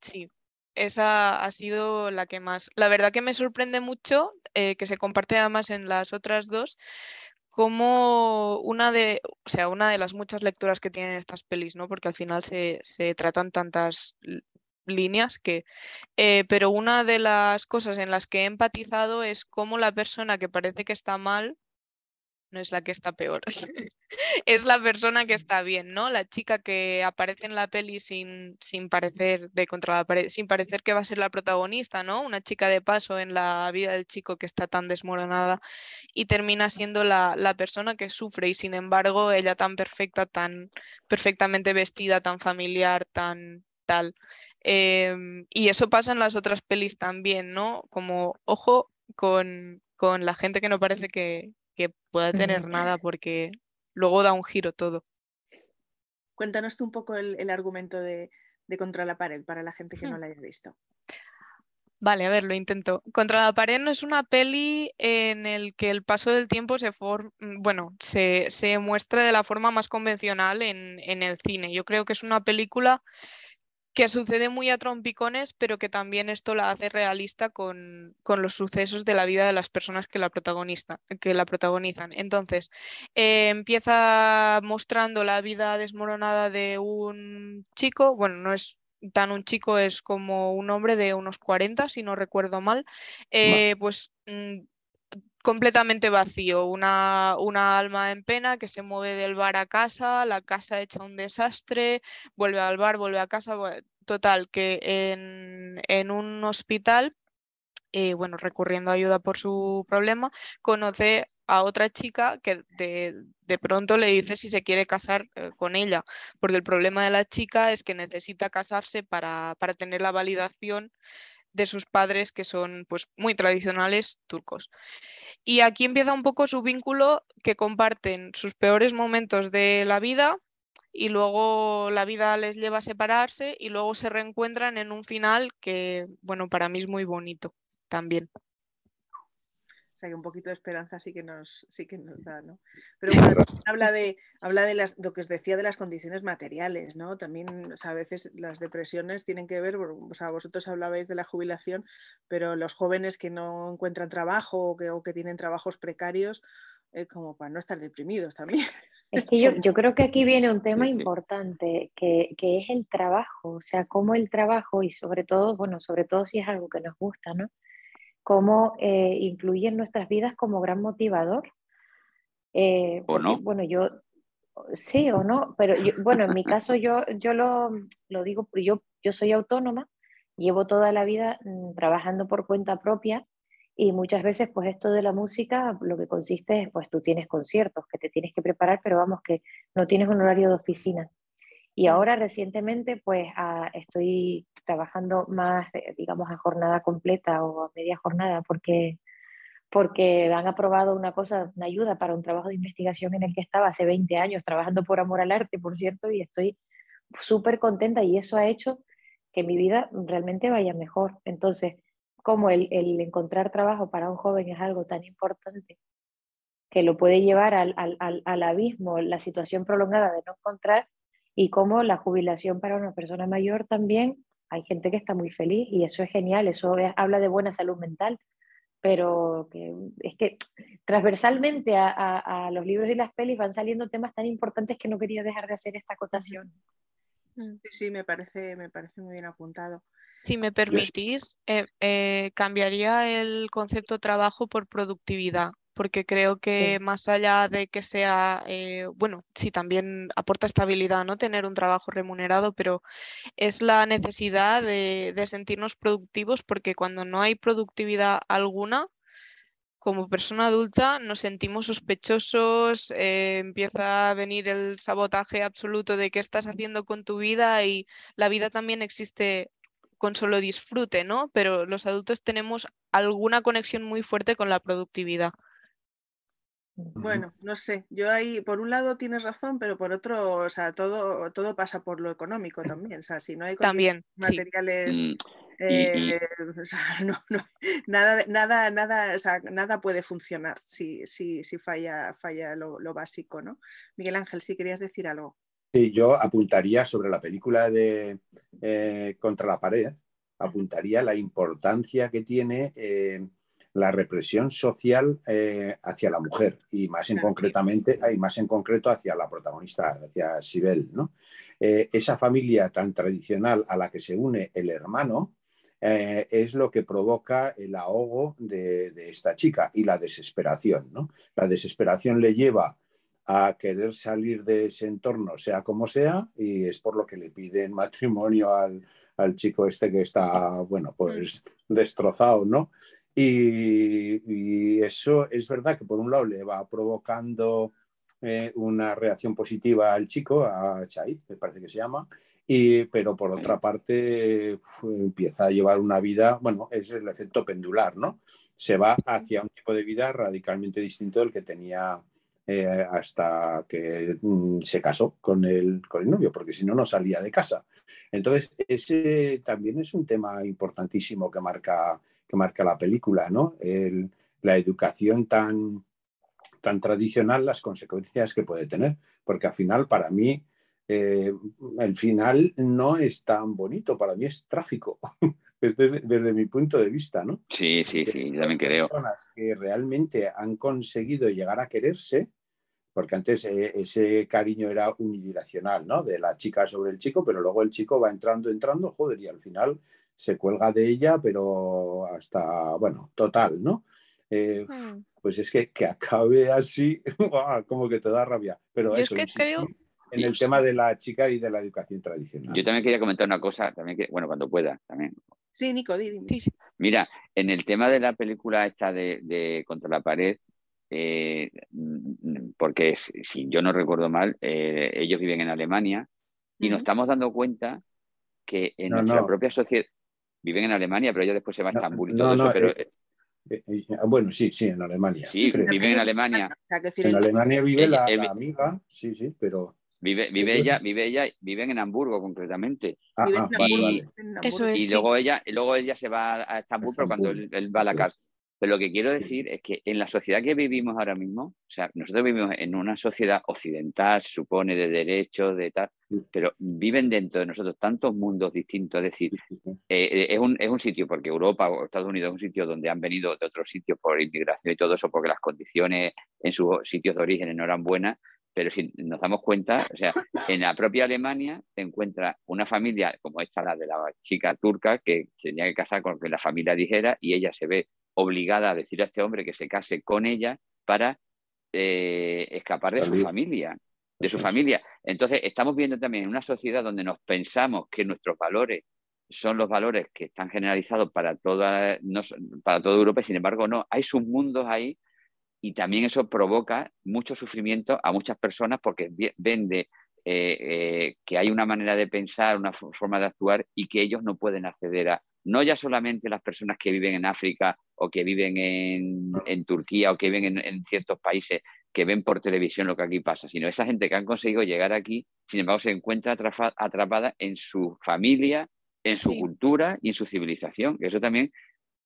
sí, esa ha sido la que más. La verdad que me sorprende mucho, eh, que se comparte además en las otras dos, como una de, o sea, una de las muchas lecturas que tienen estas pelis, ¿no? Porque al final se, tratan tantas líneas que, eh, pero una de las cosas en las que he empatizado es cómo la persona que parece que está mal no es la que está peor, es la persona que está bien, ¿no? La chica que aparece en la peli sin, sin parecer de contra sin parecer que va a ser la protagonista, ¿no? Una chica de paso en la vida del chico que está tan desmoronada y termina siendo la, persona que sufre y sin embargo ella tan perfecta, tan perfectamente vestida, tan familiar, tan tal. Em, y eso pasa en las otras pelis también, ¿no? Como, ojo, con, con la gente que no parece que, que pueda tener nada porque luego da un giro todo. Cuéntanos tú un poco el, argumento de, Contra la pared para la gente que no la haya visto. Vale, a ver, lo intento. Contra la pared no es una peli en el que el paso del tiempo se, mm, bueno, se, muestra de la forma más convencional en, en, el cine. Yo creo que es una película que sucede muy a trompicones, pero que también esto la hace realista con, los sucesos de la vida de las personas que la, protagonista, que la protagonizan. Entonces, eh, empieza mostrando la vida desmoronada de un chico, bueno, no es tan un chico, es como un hombre de unos 40, si no recuerdo mal, eh, pues mm, completamente vacío, una, una, alma en pena que se mueve del bar a casa, la casa hecha un desastre, vuelve al bar, vuelve a casa, total, que en, en un hospital, eh, bueno, recurriendo a ayuda por su problema, conoce a otra chica que de, pronto le dice si se quiere casar eh, con ella, porque el problema de la chica es que necesita casarse para, para tener la validación de sus padres que son pues muy tradicionales turcos. Y aquí empieza un poco su vínculo que comparten sus peores momentos de la vida y luego la vida les lleva a separarse y luego se reencuentran en un final que, bueno, para mí es muy bonito también. O sea, que un poquito de esperanza sí que nos, sí que nos da, ¿no? Pero bueno, habla de, habla de las, lo que os decía de las condiciones materiales, ¿no? También, o sea, a veces las depresiones tienen que ver, o sea, vosotros hablabais de la jubilación, pero los jóvenes que no encuentran trabajo o que, o que tienen trabajos precarios, eh, como para no estar deprimidos también. Es que yo, yo creo que aquí viene un tema importante, que, que es el trabajo, o sea, cómo el trabajo y sobre todo, bueno, sobre todo si es algo que nos gusta, ¿no? Cómo eh, influye en nuestras vidas como gran motivador. Eh, ¿O no? Bueno, yo, sí o no, pero bueno, en mi caso yo, yo lo, lo digo, yo, yo soy autónoma, llevo toda la vida mm, trabajando por cuenta propia y muchas veces pues esto de la música lo que consiste es pues tú tienes conciertos que te tienes que preparar, pero vamos que no tienes un horario de oficina. Y ahora recientemente pues estoy trabajando más, digamos, a jornada completa o a media jornada porque, porque han aprobado una cosa, una ayuda para un trabajo de investigación en el que estaba hace 20 años trabajando por amor al arte, por cierto, y estoy súper contenta y eso ha hecho que mi vida realmente vaya mejor. Entonces, como el, el, encontrar trabajo para un joven es algo tan importante que lo puede llevar al, al, al abismo, la situación prolongada de no encontrar, y como la jubilación para una persona mayor también, hay gente que está muy feliz y eso es genial, eso habla de buena salud mental, pero que, es que transversalmente a, a, los libros y las pelis van saliendo temas tan importantes que no quería dejar de hacer esta acotación. Mm. Sí, sí, me parece, me parece muy bien apuntado. Si me permitís, eh, eh, cambiaría el concepto trabajo por productividad porque creo que más allá de que sea, eh, bueno, sí, también aporta estabilidad, ¿no? Tener un trabajo remunerado, pero es la necesidad de, sentirnos productivos porque cuando no hay productividad alguna, como persona adulta nos sentimos sospechosos, eh, empieza a venir el sabotaje absoluto de qué estás haciendo con tu vida y la vida también existe con solo disfrute, ¿no? Pero los adultos tenemos alguna conexión muy fuerte con la productividad. Bueno, no sé, yo ahí, por un lado tienes razón, pero por otro, o sea, todo, todo pasa por lo económico también, o sea, si no hay también, materiales, mm, eh, o sea, no, no, nada, nada, nada, o sea, nada puede funcionar si, si, si falla, falla lo, lo, básico, ¿no? Miguel Ángel, si querías decir algo. Sí, yo apuntaría sobre la película de eh, Contra la pared, apuntaría la importancia que tiene eh, la represión social eh, hacia la mujer y más en concretamente y más en concreto hacia la protagonista, hacia Sibel, ¿no? Eh, esa familia tan tradicional a la que se une el hermano eh, es lo que provoca el ahogo de, esta chica y la desesperación, ¿no? La desesperación le lleva a querer salir de ese entorno, sea como sea, y es por lo que le piden matrimonio al, al chico este que está, bueno, pues mm. destrozado, ¿no? Y, eso es verdad que por un lado le va provocando eh, una reacción positiva al chico, a Chai, me parece que se llama, y, pero por otra parte empieza a llevar una vida, bueno, es el efecto pendular, ¿no? Se va hacia un tipo de vida radicalmente distinto del que tenía eh, hasta que mm, se casó con el, con el novio, porque si no, no salía de casa. Entonces, ese también es un tema importantísimo que marca que marca la película, ¿no? la educación tan, tan tradicional, las consecuencias que puede tener, porque al final, para mí, eh, el final no es tan bonito, para mí es tráfico, desde, desde, mi punto de vista, ¿no? Sí, sí, sí, yo también creo. Personas que realmente han conseguido llegar a quererse, porque antes eh, ese cariño era unidireccional, ¿no? De la chica sobre el chico, pero luego el chico va entrando, entrando, joder, y al final se cuelga de ella, pero hasta, bueno, total, ¿no? Eh, hmm. Pues es que, que acabe así, como que te da rabia. Pero eso, es que creo... en el tema de la chica y de la educación tradicional. Yo también quería comentar una cosa, también que, bueno, cuando pueda, también. Sí, Nico, di, Mira, en el tema de la película esta de, Contra la pared, eh, mm, porque si yo no recuerdo mal, eh, ellos viven en Alemania y nos estamos dando cuenta que en nuestra propia sociedad viven en Alemania, pero ellos después se van a Estambul y todo eso, pero bueno, sí, sí, en Alemania. Sí, viven en Alemania. En Alemania vive la, amiga, sí, sí, pero Vive, vive ella, vive ella, viven en Hamburgo concretamente. Ah, ah, y, y luego ella, y luego ella se va a Estambul, pero cuando él, va a la casa. Pero lo que quiero decir es que en la sociedad que vivimos ahora mismo, o sea, nosotros vivimos en una sociedad occidental, supone, de derechos, de tal, pero viven dentro de nosotros tantos mundos distintos. Es decir, eh, eh, es, un, es un sitio, porque Europa o Estados Unidos es un sitio donde han venido de otros sitios por inmigración y todo eso, porque las condiciones en sus sitios de origen no eran buenas, pero si nos damos cuenta, o sea, en la propia Alemania se encuentra una familia como esta, la de la chica turca, que tenía que casar con lo que la familia dijera y ella se ve obligada a decir a este hombre que se case con ella para eh, escapar de su familia, de su familia. Entonces, estamos viendo también en una sociedad donde nos pensamos que nuestros valores son los valores que están generalizados para toda, para toda Europa y sin embargo no, hay submundos ahí y también eso provoca mucho sufrimiento a muchas personas porque vende eh, que hay una manera de pensar, una forma de actuar y que ellos no pueden acceder a, no ya solamente las personas que viven en África o que viven en, Turquía o que viven en, ciertos países que ven por televisión lo que aquí pasa, sino esa gente que han conseguido llegar aquí, sin embargo, se encuentra atrapada en su familia, en su cultura y en su civilización. Eso también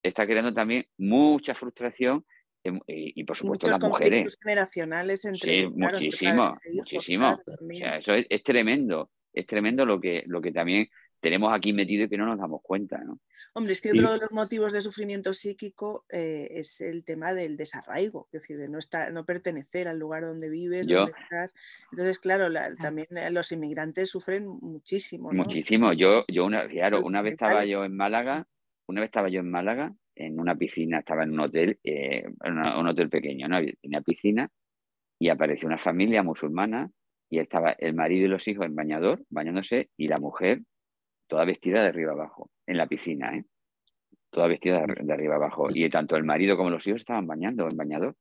está creando también mucha frustración Em, y, por supuesto las mujeres. generacionales entre sí, muchísimo, muchísimo. eso es, tremendo, es tremendo lo que, lo que también tenemos aquí metido y que no nos damos cuenta. ¿no? Hombre, es que otro de los motivos de sufrimiento psíquico eh, es el tema del desarraigo, es decir, de no, estar, no pertenecer al lugar donde vives, donde estás. Entonces, claro, también eh, los inmigrantes sufren muchísimo. Muchísimo. Yo, yo una, claro, una vez estaba yo en Málaga, una vez estaba yo en Málaga en una piscina, estaba en un hotel, eh, un hotel pequeño, ¿no? Tenía piscina y apareció una familia musulmana y estaba el marido y los hijos en bañador, bañándose, y la mujer toda vestida de arriba abajo, en la piscina, ¿eh? Toda vestida de, arriba abajo. Y tanto el marido como los hijos estaban bañando en bañador.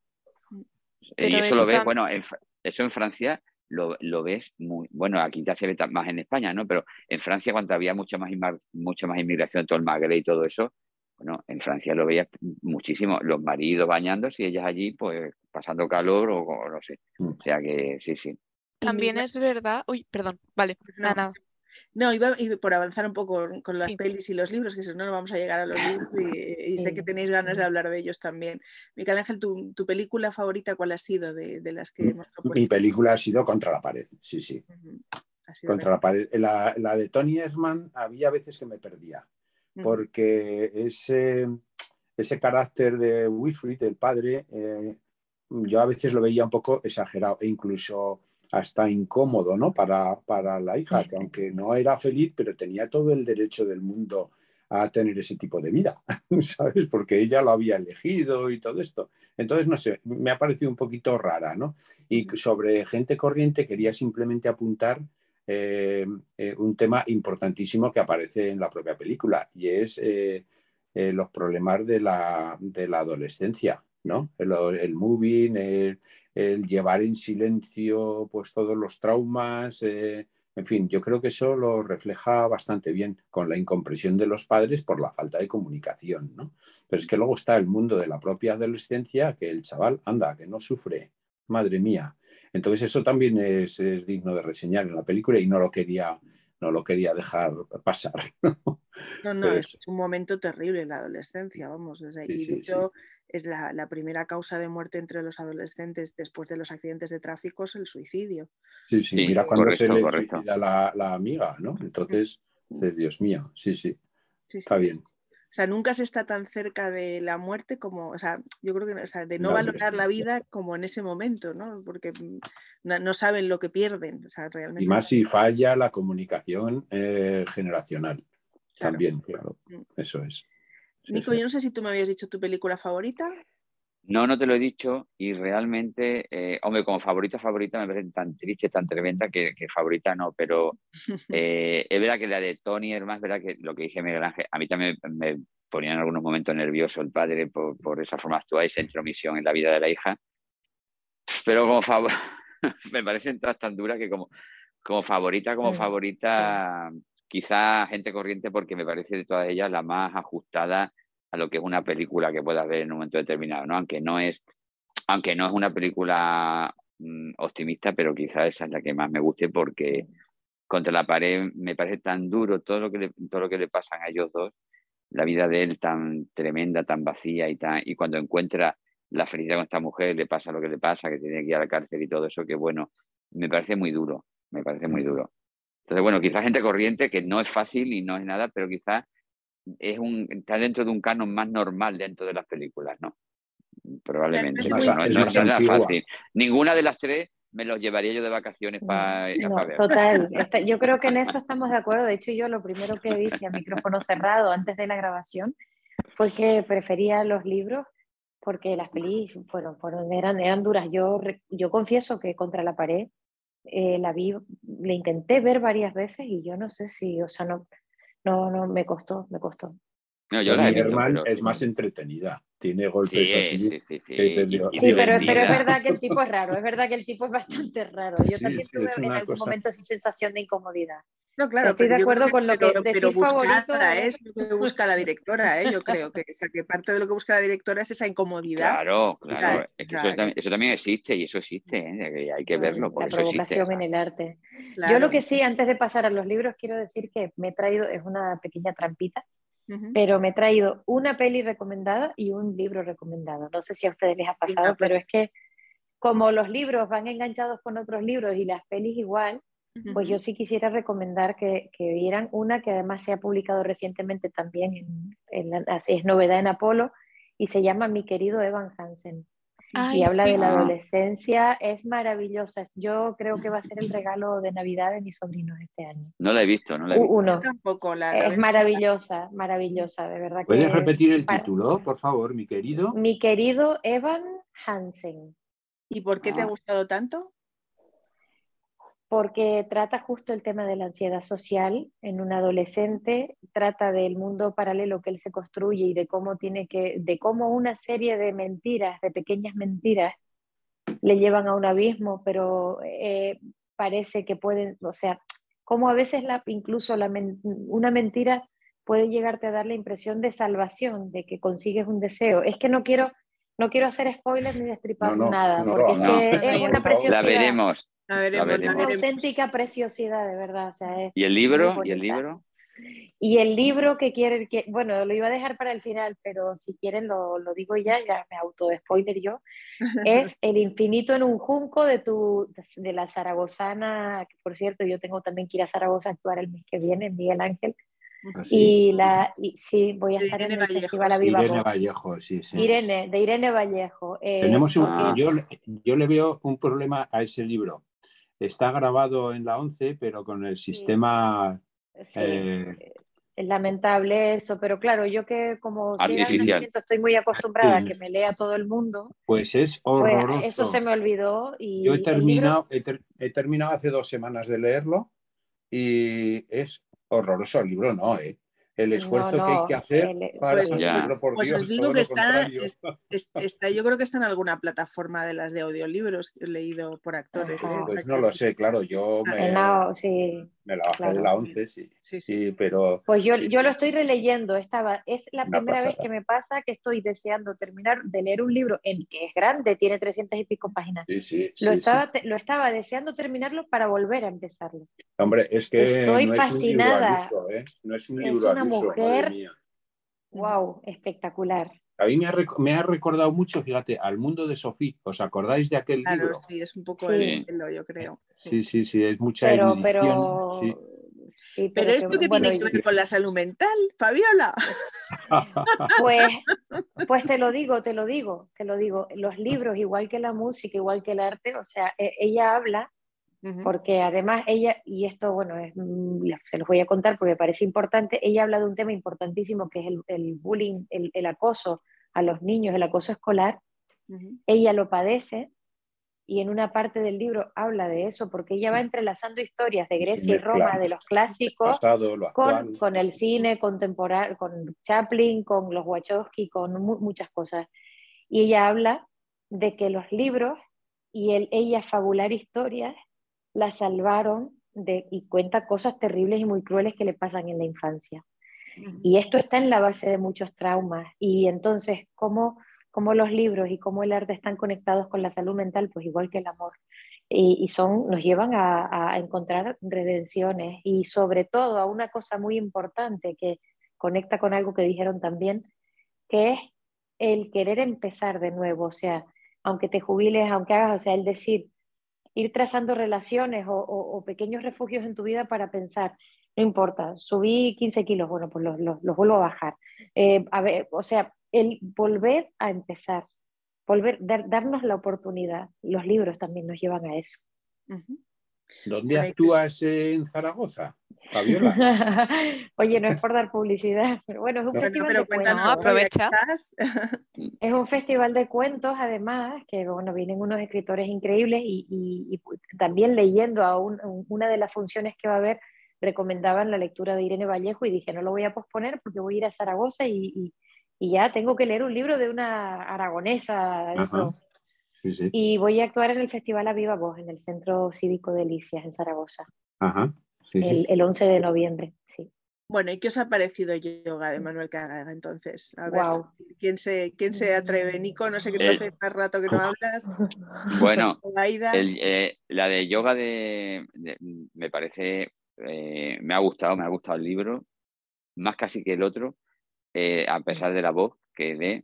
y eso, lo ves, bueno, eso en Francia lo, ves muy, bueno, aquí ya se ve más en España, ¿no? Pero en Francia cuando había mucha más, mucha más inmigración, todo el Magreb y todo eso, bueno, en Francia lo veía muchísimo, los maridos bañándose y ellas allí pues pasando calor o, no sé. Mm. O sea que sí, sí. También es verdad, uy, perdón, vale, nada, nada. No, iba, por avanzar un poco con las pelis y los libros, que si no, no vamos a llegar a los libros y, sé que tenéis ganas de hablar de ellos también. Miguel Ángel, ¿tu, película favorita cuál ha sido de, las que hemos propuesto? Mi película ha sido Contra la pared, sí, sí. Contra la pared. La, la, de Tony Herman había veces que me perdía porque ese, ese carácter de Wilfrid, el padre, eh, yo a veces lo veía un poco exagerado e incluso hasta incómodo ¿no? para, para la hija, que aunque no era feliz, pero tenía todo el derecho del mundo a tener ese tipo de vida, ¿sabes? Porque ella lo había elegido y todo esto. Entonces, no sé, me ha parecido un poquito rara, ¿no? Y sobre gente corriente quería simplemente apuntar eh, eh, un tema importantísimo que aparece en la propia película y es eh, los problemas de la, de la, adolescencia, ¿no? El, moving, el, llevar en silencio pues todos los traumas, en fin, yo creo que eso lo refleja bastante bien con la incompresión de los padres por la falta de comunicación, ¿no? Pero es que luego está el mundo de la propia adolescencia, que el chaval anda, que no sufre, madre mía, entonces eso también es, digno de reseñar en la película y no lo quería, no lo quería dejar pasar. No, no, es un momento terrible en la adolescencia, vamos. y de hecho es la, primera causa de muerte entre los adolescentes después de los accidentes de tráfico es el suicidio. Sí, sí, mira cuando se le suicida la, la, amiga, ¿no? Entonces, Dios mío, sí, sí. Está bien. O sea, nunca se está tan cerca de la muerte como, o sea, yo creo que, o sea, de no, valorar la vida como en ese momento, ¿no? Porque mm, no, saben lo que pierden, o sea, realmente. Y más si falla la comunicación eh, generacional. También, claro, mm. eso es. Nico, yo no sé si tú me habías dicho tu película favorita. No, no te lo he dicho y realmente, eh, hombre, como favorita, favorita me parece tan triste, tan tremenda que, favorita no, pero eh, es verdad que la de Tony es más verdad que lo que dice Miguel Ángel, a mí también me ponía en algunos momentos nervioso el padre por, esa forma actual y esa intromisión en la vida de la hija, Pero como favor, me parecen todas tan duras que como, como favorita, como favorita, quizá gente corriente porque me parece de todas ellas la más ajustada a lo que es una película que puedas ver en un momento determinado, ¿no? Aunque no es, aunque no es una película mm, optimista, pero quizá esa es la que más me guste porque contra la pared me parece tan duro todo lo que le, todo lo que le pasan a ellos dos, la vida de él tan tremenda, tan vacía y tan y cuando encuentra la felicidad con esta mujer, le pasa lo que le pasa, que tiene que ir a la cárcel y todo eso, que bueno, me parece muy duro, me parece muy duro. Entonces, bueno, quizás gente corriente, que no es fácil y no es nada, pero quizás es un, está dentro de un canon más normal dentro de las películas, ¿no? Probablemente. no, es, nada fácil. Ninguna de las tres me los llevaría yo de vacaciones para ver. Total, yo creo que en eso estamos de acuerdo. De hecho, yo lo primero que dije a micrófono cerrado antes de la grabación fue que prefería los libros porque las pelis fueron, fueron, eran, eran duras. Yo, yo confieso que contra la pared eh, la vi, le intenté ver varias veces y yo no sé si, o sea, no, no, no, me costó, me costó. No, yo la es más entretenida, tiene golpes así. Sí, sí, sí. sí pero, pero, es verdad que el tipo es raro, es verdad que el tipo es bastante raro. Yo también tuve en algún momento esa sensación de incomodidad. No, claro, Estoy de acuerdo con lo que decir favorito es lo que busca la directora, ¿eh? yo creo que, que parte de lo que busca la directora es esa incomodidad. Claro, claro, Eso, también, existe y eso existe, ¿eh? hay que verlo. la provocación en el arte. Yo lo que sí, antes de pasar a los libros, quiero decir que me he traído, es una pequeña trampita, pero me he traído una peli recomendada y un libro recomendado. No sé si a ustedes les ha pasado, pero es que como los libros van enganchados con otros libros y las pelis igual, pues yo sí quisiera recomendar que, que, vieran una que además se ha publicado recientemente también, en, así es novedad en Apolo, y se llama Mi querido Evan Hansen. y habla de la adolescencia, es maravillosa. Yo creo que va a ser el regalo de Navidad de mis sobrinos este año. No la he visto, no la he visto. Uno. Tampoco la, es maravillosa, maravillosa, de verdad. ¿Puedes repetir el título, por favor, mi querido? Mi querido Evan Hansen. ¿Y por qué te ha ah. gustado tanto? Porque trata justo el tema de la ansiedad social en un adolescente, trata del mundo paralelo que él se construye y de cómo tiene que, de cómo una serie de mentiras, de pequeñas mentiras, le llevan a un abismo, pero eh, parece que pueden, o sea, cómo a veces la, incluso la, una mentira puede llegarte a dar la impresión de salvación, de que consigues un deseo. Es que no quiero, no quiero hacer spoilers ni destripar nada, porque es, que es una preciosidad. La veremos, una auténtica preciosidad, de verdad. ¿Y el libro? ¿Y el libro? Y el libro que quieren, que, bueno, lo iba a dejar para el final, pero si quieren lo, lo digo ya, ya me auto-spoiler yo, es El infinito en un junco de, tu, de la zaragozana, que por cierto yo tengo también que ir a Zaragoza a actuar el mes que viene, Miguel Ángel. ¿Ah, y la y, sí, voy a estar en el Festival Viva Irene Vallejo, sí, sí. Irene, de Irene Vallejo. Eh, Tenemos yo, yo le veo un problema a ese libro Está grabado en la 11, pero con el sistema... Eh, es lamentable eso, pero claro, yo que como estoy muy acostumbrada a que me lea todo el mundo. Pues es pues horroroso. eso se me olvidó. Y yo he terminado, he, terminado hace dos semanas de leerlo y es horroroso el libro, no, ¿eh? el esfuerzo que hay que hacer para pues, por pues os digo que está, está, yo creo que está en alguna plataforma de las de audiolibros que he leído por actores. ¿eh? Pues no lo sé, claro, yo ah, me, la, sí, me la bajé en la 11, sí. Sí, sí. pero... Pues yo, yo lo estoy releyendo, estaba, es la primera vez que me pasa que estoy deseando terminar de leer un libro en que es grande, tiene 300 y pico páginas. Sí, sí, lo, estaba, lo estaba deseando terminarlo para volver a empezarlo. Hombre, es que estoy fascinada. ¿eh? No es un libro una mujer, wow, espectacular. A mí me ha, recordado mucho, fíjate, al mundo de Sofía. ¿Os acordáis de aquel claro, libro? Sí, es un poco el, yo creo. Sí. sí, sí, es mucha pero, pero... Sí, pero, esto que, tiene que ver con la salud mental, Fabiola. Pues, pues te lo digo, te lo digo, te lo digo. Los libros, igual que la música, igual que el arte, o sea, e, ella habla porque además ella, y esto, bueno, mm, se los voy a contar porque me parece importante, ella habla de un tema importantísimo que es el, bullying, el, acoso a los niños, el acoso escolar. Ella lo padece y en una parte del libro habla de eso porque ella va entrelazando historias de Grecia y Roma, de los clásicos, con, con, el cine contemporáneo, con Chaplin, con los Wachowski, con muchas cosas. Y ella habla de que los libros y él, ella fabular historias, la salvaron de, y cuenta cosas terribles y muy crueles que le pasan en la infancia. Y esto está en la base de muchos traumas. Y entonces, ¿cómo, cómo los libros y cómo el arte están conectados con la salud mental? Pues igual que el amor. Y, son, nos llevan a, a, encontrar redenciones y sobre todo a una cosa muy importante que conecta con algo que dijeron también, que es el querer empezar de nuevo. O sea, aunque te jubiles, aunque hagas, o sea, el decir, ir trazando relaciones o, pequeños refugios en tu vida para pensar, no importa, subí 15 kilos, bueno, pues los, los, vuelvo a bajar. Eh, a ver, o sea, el volver a empezar, volver, darnos la oportunidad. Los libros también nos llevan a eso. ¿Dónde actúas en Zaragoza, Fabiola? Oye, no es por dar publicidad, pero bueno, es un festival de cuentos. aprovecha. Es un festival de cuentos, además, que bueno, vienen unos escritores increíbles y, también leyendo a una de las funciones que va a haber, recomendaban la lectura de Irene Vallejo y dije, no lo voy a posponer porque voy a ir a Zaragoza y, ya tengo que leer un libro de una aragonesa. Y voy a actuar en el Festival A Viva Voz, en el Centro Cívico de Delicias, en Zaragoza. Ajá. el, el, 11 de noviembre, sí. Bueno, ¿y qué os ha parecido yoga de Manuel Cagaga entonces? A ver, ¿quién se, ¿quién se atreve? Nico, no sé qué te hace más rato que no hablas. Bueno, eh, la de yoga de, me parece, eh, me ha gustado, me ha gustado el libro, más casi que el otro, eh, a pesar de la voz que de,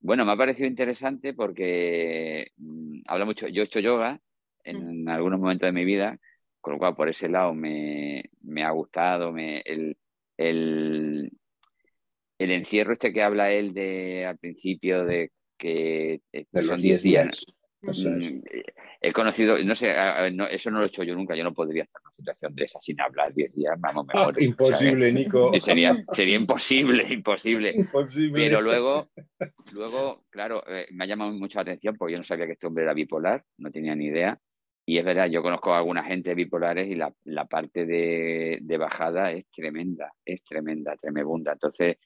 bueno, me ha parecido interesante porque mm, habla mucho, yo he hecho yoga en, mm. algunos momentos de mi vida, con lo cual por ese lado me, ha gustado me, el, el, encierro este que habla él de al principio de que, eh, son 10 días. Mm, he conocido, no sé, eso no lo he hecho yo nunca, yo no podría estar en una situación de esa sin hablar 10 días, vamos, ah, mejor. imposible, Nico. Sería, sería imposible, imposible, Pero luego, luego claro, eh, me ha llamado mucho la atención porque yo no sabía que este hombre era bipolar, no tenía ni idea. Y es verdad, yo conozco a alguna gente bipolares y la, la parte de, de, bajada es tremenda, es tremenda, tremenda. Entonces,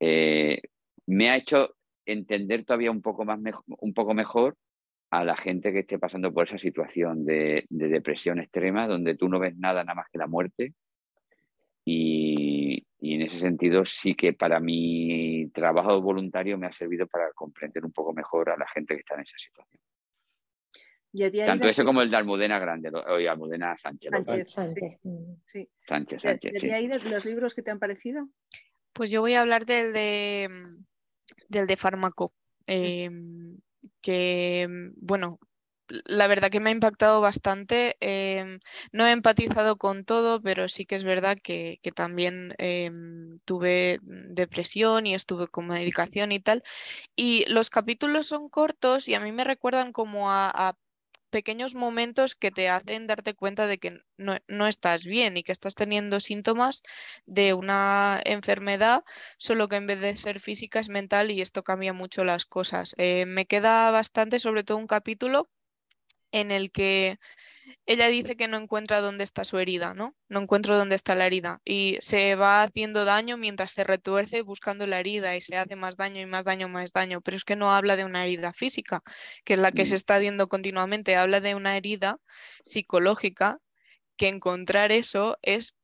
eh, me ha hecho entender todavía un poco, más un poco mejor a la gente que esté pasando por esa situación de, de, depresión extrema, donde tú no ves nada nada más que la muerte. Y, y, en ese sentido sí que para mi trabajo voluntario me ha servido para comprender un poco mejor a la gente que está en esa situación. Tanto ese como el de Almudena Grande, o Almudena Sánchez. Sánchez, Sánchez. Sí. Sánchez, Sánchez. ¿Y ahí los libros que te han parecido? Pues yo voy a hablar del de, del de fármaco. Em, que, bueno, la verdad que me ha impactado bastante. Em, no he empatizado con todo, pero sí que es verdad que, también em, tuve depresión y estuve con medicación y tal. Y los capítulos son cortos y a mí me recuerdan como a pequeños momentos que te hacen darte cuenta de que no, estás bien y que estás teniendo síntomas de una enfermedad, solo que en vez de ser física es mental y esto cambia mucho las cosas. Eh, me queda bastante, sobre todo un capítulo en el que ella dice que no encuentra dónde está su herida, ¿no? No encuentro dónde está la herida y se va haciendo daño mientras se retuerce buscando la herida y se hace más daño y más daño, más daño, pero es que no habla de una herida física, que es la que se mm. está viendo continuamente, habla de una herida psicológica que encontrar eso es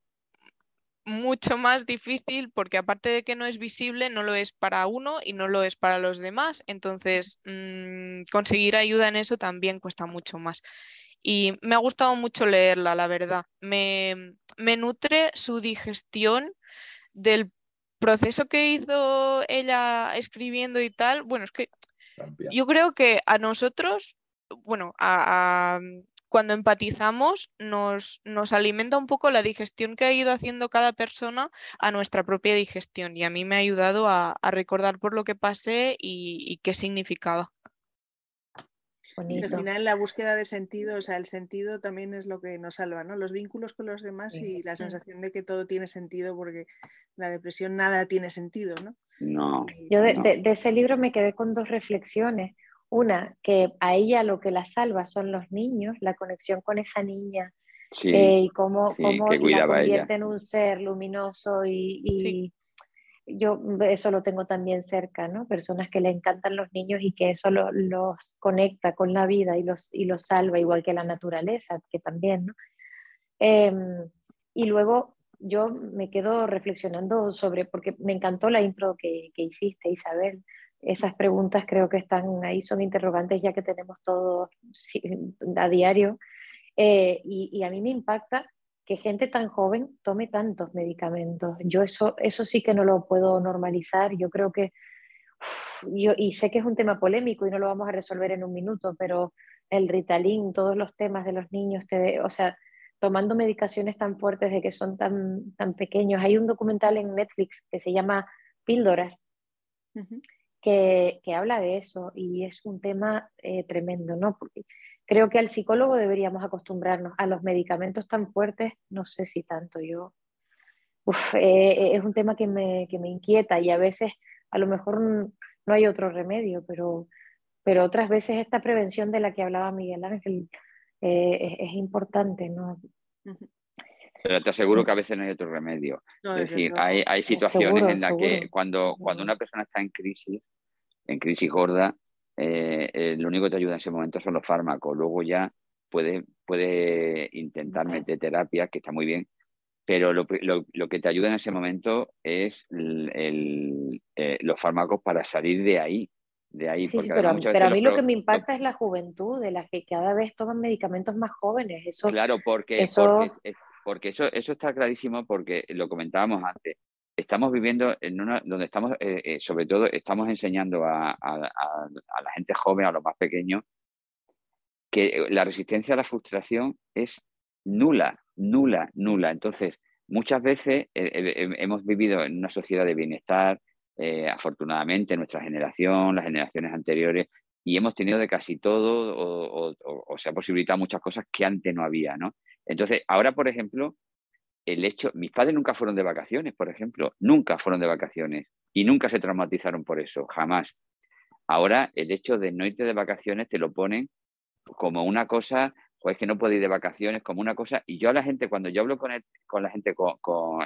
mucho más difícil porque aparte de que no es visible, no lo es para uno y no lo es para los demás. Entonces, mm, conseguir ayuda en eso también cuesta mucho más. Y me ha gustado mucho leerla, la verdad. Me, me nutre su digestión del proceso que hizo ella escribiendo y tal. Bueno, es que yo creo que a nosotros, bueno, a, cuando empatizamos nos, nos, alimenta un poco la digestión que ha ido haciendo cada persona a nuestra propia digestión y a mí me ha ayudado a, recordar por lo que pasé y, qué significaba. al final la búsqueda de sentido, o sea, el sentido también es lo que nos salva, ¿no? Los vínculos con los demás y la sensación de que todo tiene sentido porque la depresión nada tiene sentido, ¿no? No. Yo de ese libro me quedé con dos reflexiones. Una, que a ella lo que la salva son los niños, la conexión con esa niña eh, y cómo, la convierte en un ser luminoso y, yo eso lo tengo también cerca, ¿no? Personas que le encantan los niños y que eso los conecta con la vida y los, y los salva, igual que la naturaleza, que también, ¿no? Em, y luego yo me quedo reflexionando sobre, porque me encantó la intro que, que, hiciste, Isabel. Esas preguntas creo que están ahí, son interrogantes ya que tenemos todos a diario. Eh, y, y, a mí me impacta que gente tan joven tome tantos medicamentos. Yo eso, eso sí que no lo puedo normalizar. Yo creo que, yo, y sé que es un tema polémico y no lo vamos a resolver en un minuto, pero el Ritalin, todos los temas de los niños, te, o sea, tomando medicaciones tan fuertes de que son tan, tan pequeños. Hay un documental en Netflix que se llama Píldoras, que, habla de eso y es un tema eh, tremendo, ¿no? Porque Creo que al psicólogo deberíamos acostumbrarnos a los medicamentos tan fuertes, no sé si tanto yo. Eh, es un tema que me, que me, inquieta y a veces a lo mejor no hay otro remedio, pero, pero otras veces esta prevención de la que hablaba Miguel Ángel eh, es, importante, ¿no? Pero te aseguro que a veces no hay otro remedio. es decir, hay, hay, situaciones en las que cuando, cuando una persona está en crisis, en crisis gorda, eh, eh, lo único que te ayuda en ese momento son los fármacos. Luego ya puede, puede intentar meter terapia, que está muy bien, pero lo, que te ayuda en ese momento es eh, los fármacos para salir de ahí. De ahí pero, a mí lo que me impacta es la juventud, de las que cada vez toman medicamentos más jóvenes. Eso, claro, porque, eso... porque, eso, eso está clarísimo porque lo comentábamos antes estamos viviendo en una donde estamos, eh, eh, sobre todo, estamos enseñando a, la gente joven, a los más pequeños, que la resistencia a la frustración es nula, nula, nula. Entonces, muchas veces eh, hemos vivido en una sociedad de bienestar, afortunadamente, nuestra generación, las generaciones anteriores, y hemos tenido de casi todo o, o, se ha posibilitado muchas cosas que antes no había, ¿no? Entonces, ahora, por ejemplo, el hecho, mis padres nunca fueron de vacaciones, por ejemplo, nunca fueron de vacaciones y nunca se traumatizaron por eso, jamás. Ahora el hecho de no irte de vacaciones te lo ponen como una cosa, pues que no puedo ir de vacaciones, como una cosa, y yo a la gente, cuando yo hablo con, con la gente con,